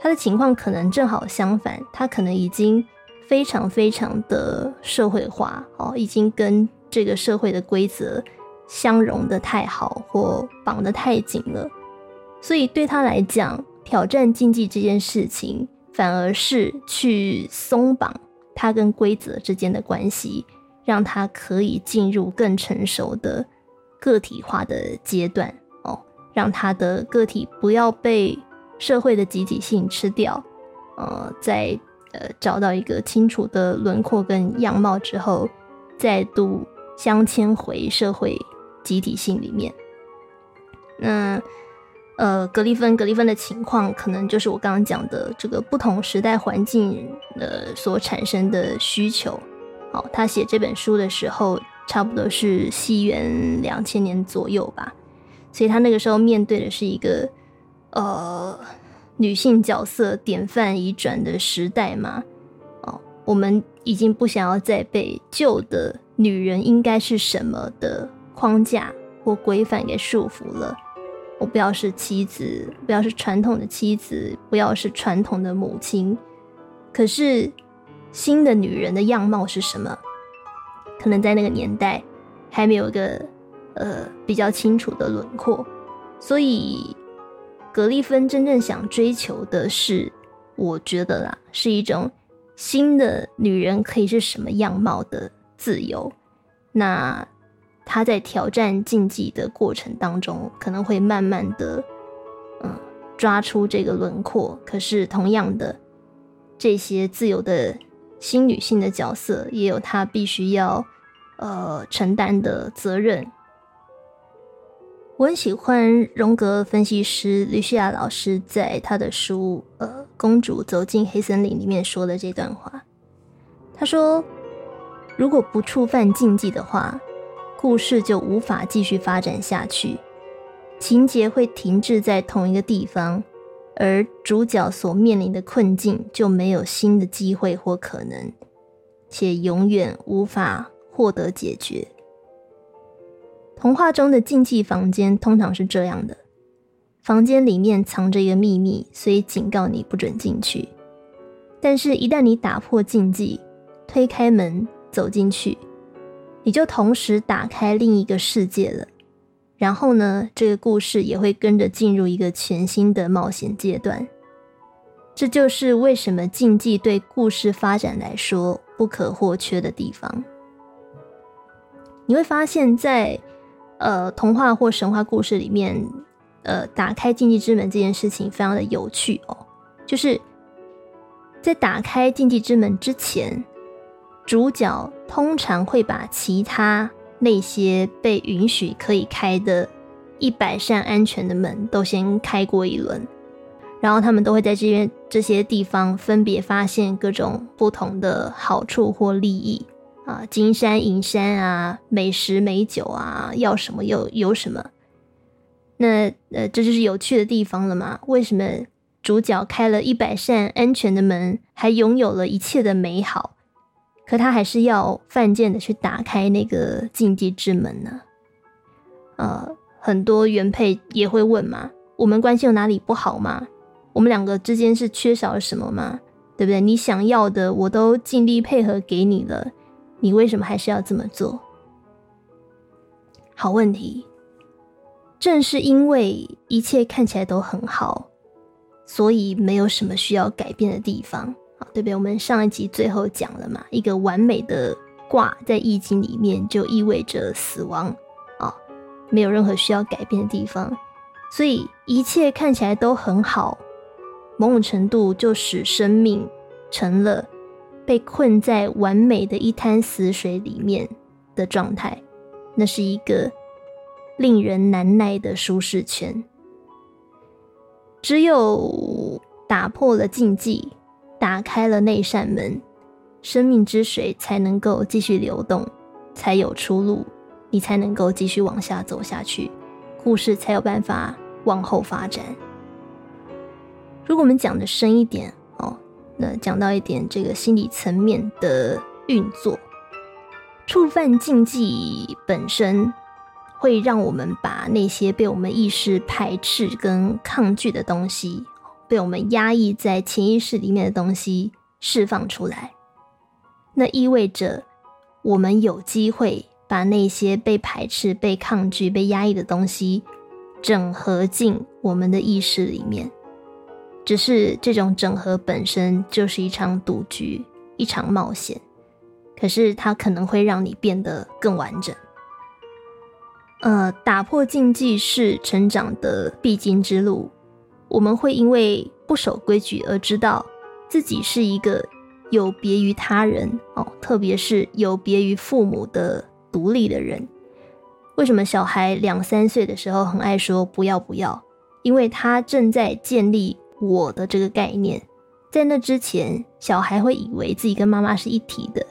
他的情况可能正好相反，他可能已经。非常非常的社会化哦，已经跟这个社会的规则相融的太好，或绑得太紧了，所以对他来讲，挑战禁忌这件事情，反而是去松绑他跟规则之间的关系，让他可以进入更成熟的个体化的阶段哦，让他的个体不要被社会的集体性吃掉，呃，在。呃，找到一个清楚的轮廓跟样貌之后，再度镶嵌回社会集体性里面。那，呃格里芬，格里芬的情况可能就是我刚刚讲的这个不同时代环境呃所产生的需求。好，他写这本书的时候，差不多是西元两千年左右吧，所以他那个时候面对的是一个呃。女性角色典范移转的时代嘛，哦，我们已经不想要再被旧的女人应该是什么的框架或规范给束缚了。我不要是妻子，不要是传统的妻子，不要是传统的母亲。可是新的女人的样貌是什么？可能在那个年代还没有一个呃比较清楚的轮廓，所以。格丽芬真正想追求的是，我觉得啦，是一种新的女人可以是什么样貌的自由。那她在挑战禁忌的过程当中，可能会慢慢的，嗯，抓出这个轮廓。可是同样的，这些自由的新女性的角色，也有她必须要呃承担的责任。我很喜欢荣格分析师吕西亚老师在他的书《呃，公主走进黑森林》里面说的这段话。他说：“如果不触犯禁忌的话，故事就无法继续发展下去，情节会停滞在同一个地方，而主角所面临的困境就没有新的机会或可能，且永远无法获得解决。”童话中的禁忌房间通常是这样的：房间里面藏着一个秘密，所以警告你不准进去。但是，一旦你打破禁忌，推开门走进去，你就同时打开另一个世界了。然后呢，这个故事也会跟着进入一个全新的冒险阶段。这就是为什么禁忌对故事发展来说不可或缺的地方。你会发现在。呃，童话或神话故事里面，呃，打开禁忌之门这件事情非常的有趣哦。就是在打开禁忌之门之前，主角通常会把其他那些被允许可以开的一百扇安全的门都先开过一轮，然后他们都会在这边这些地方分别发现各种不同的好处或利益。啊，金山银山啊，美食美酒啊，要什么有有什么？那呃，这就是有趣的地方了嘛？为什么主角开了一百扇安全的门，还拥有了一切的美好，可他还是要犯贱的去打开那个禁忌之门呢？呃，很多原配也会问嘛：我们关系有哪里不好吗？我们两个之间是缺少了什么吗？对不对？你想要的我都尽力配合给你了。你为什么还是要这么做？好问题。正是因为一切看起来都很好，所以没有什么需要改变的地方，对不对？我们上一集最后讲了嘛，一个完美的卦在易经里面就意味着死亡啊，没有任何需要改变的地方，所以一切看起来都很好，某种程度就使生命成了被困在完美的一滩死水里面的状态，那是一个。令人难耐的舒适圈，只有打破了禁忌，打开了那扇门，生命之水才能够继续流动，才有出路，你才能够继续往下走下去，故事才有办法往后发展。如果我们讲的深一点哦，那讲到一点这个心理层面的运作，触犯禁忌本身。会让我们把那些被我们意识排斥跟抗拒的东西，被我们压抑在潜意识里面的东西释放出来。那意味着我们有机会把那些被排斥、被抗拒、被压抑的东西整合进我们的意识里面。只是这种整合本身就是一场赌局，一场冒险。可是它可能会让你变得更完整。呃，打破禁忌是成长的必经之路。我们会因为不守规矩而知道自己是一个有别于他人哦，特别是有别于父母的独立的人。为什么小孩两三岁的时候很爱说不要不要？因为他正在建立我的这个概念。在那之前，小孩会以为自己跟妈妈是一体的，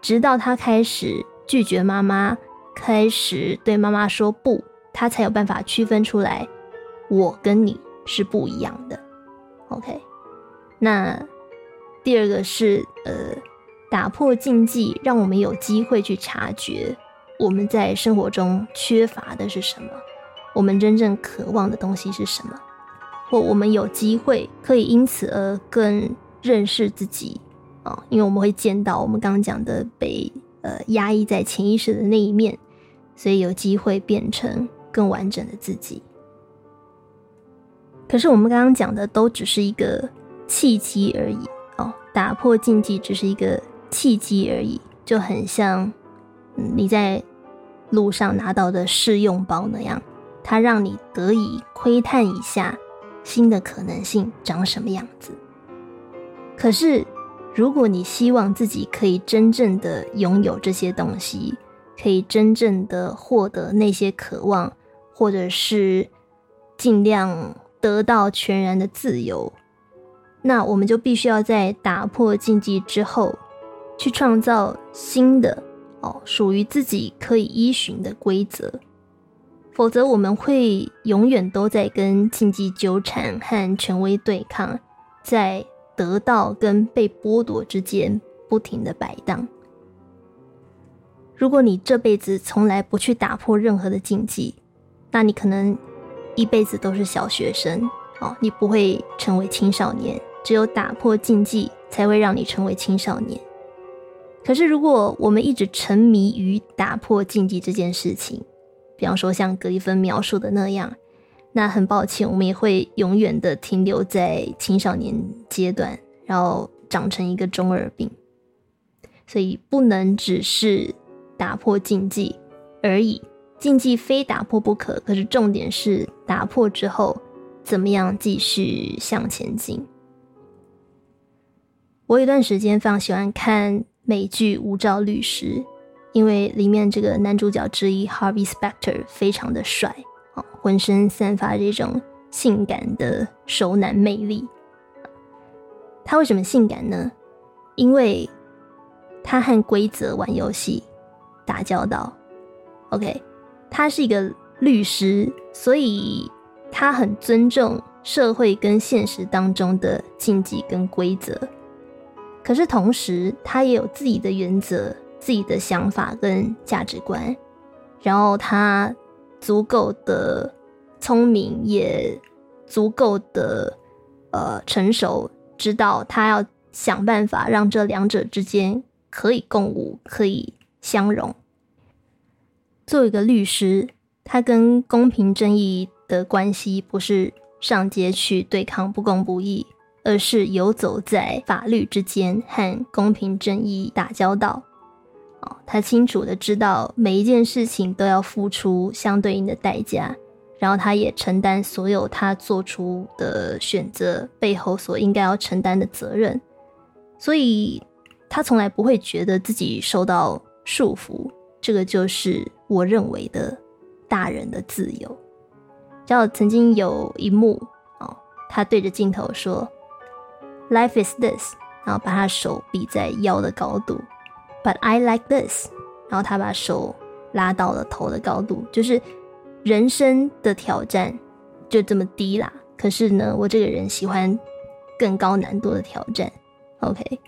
直到他开始拒绝妈妈。开始对妈妈说不，他才有办法区分出来，我跟你是不一样的。OK，那第二个是呃，打破禁忌，让我们有机会去察觉我们在生活中缺乏的是什么，我们真正渴望的东西是什么，或我们有机会可以因此而更认识自己啊，因为我们会见到我们刚刚讲的被。呃，压抑在潜意识的那一面，所以有机会变成更完整的自己。可是我们刚刚讲的都只是一个契机而已哦，打破禁忌只是一个契机而已，就很像你在路上拿到的试用包那样，它让你得以窥探一下新的可能性长什么样子。可是。如果你希望自己可以真正的拥有这些东西，可以真正的获得那些渴望，或者是尽量得到全然的自由，那我们就必须要在打破禁忌之后，去创造新的哦，属于自己可以依循的规则。否则，我们会永远都在跟禁忌纠缠和权威对抗，在。得到跟被剥夺之间不停的摆荡。如果你这辈子从来不去打破任何的禁忌，那你可能一辈子都是小学生哦，你不会成为青少年。只有打破禁忌，才会让你成为青少年。可是，如果我们一直沉迷于打破禁忌这件事情，比方说像格里芬描述的那样。那很抱歉，我们也会永远的停留在青少年阶段，然后长成一个中二病。所以不能只是打破禁忌而已，禁忌非打破不可。可是重点是打破之后，怎么样继续向前进？我有一段时间非常喜欢看美剧《无照律师》，因为里面这个男主角之一 Harvey Specter 非常的帅。浑身散发着一种性感的熟男魅力。他为什么性感呢？因为他和规则玩游戏、打交道。OK，他是一个律师，所以他很尊重社会跟现实当中的禁忌跟规则。可是同时，他也有自己的原则、自己的想法跟价值观。然后他。足够的聪明，也足够的呃成熟，知道他要想办法让这两者之间可以共舞，可以相容。作为一个律师，他跟公平正义的关系不是上街去对抗不公不义，而是游走在法律之间，和公平正义打交道。哦，他清楚的知道每一件事情都要付出相对应的代价。然后他也承担所有他做出的选择背后所应该要承担的责任，所以他从来不会觉得自己受到束缚。这个就是我认为的大人的自由。叫曾经有一幕哦，他对着镜头说：“Life is this。”然后把他手比在腰的高度，“But I like this。”然后他把手拉到了头的高度，就是。人生的挑战就这么低啦，可是呢，我这个人喜欢更高难度的挑战。OK，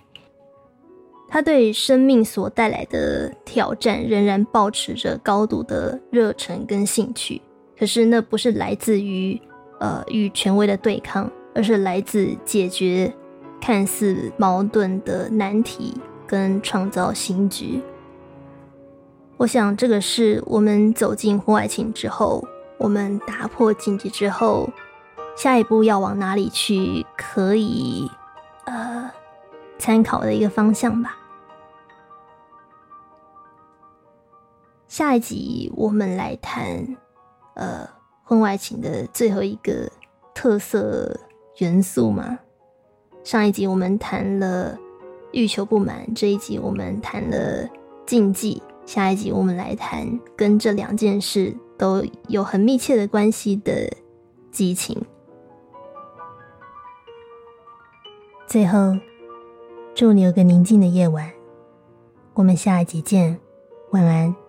他对生命所带来的挑战仍然保持着高度的热忱跟兴趣，可是那不是来自于呃与权威的对抗，而是来自解决看似矛盾的难题跟创造新局。我想，这个是我们走进婚外情之后，我们打破禁忌之后，下一步要往哪里去，可以呃参考的一个方向吧。下一集我们来谈呃婚外情的最后一个特色元素嘛。上一集我们谈了欲求不满，这一集我们谈了禁忌。下一集我们来谈跟这两件事都有很密切的关系的激情。最后，祝你有个宁静的夜晚。我们下一集见，晚安。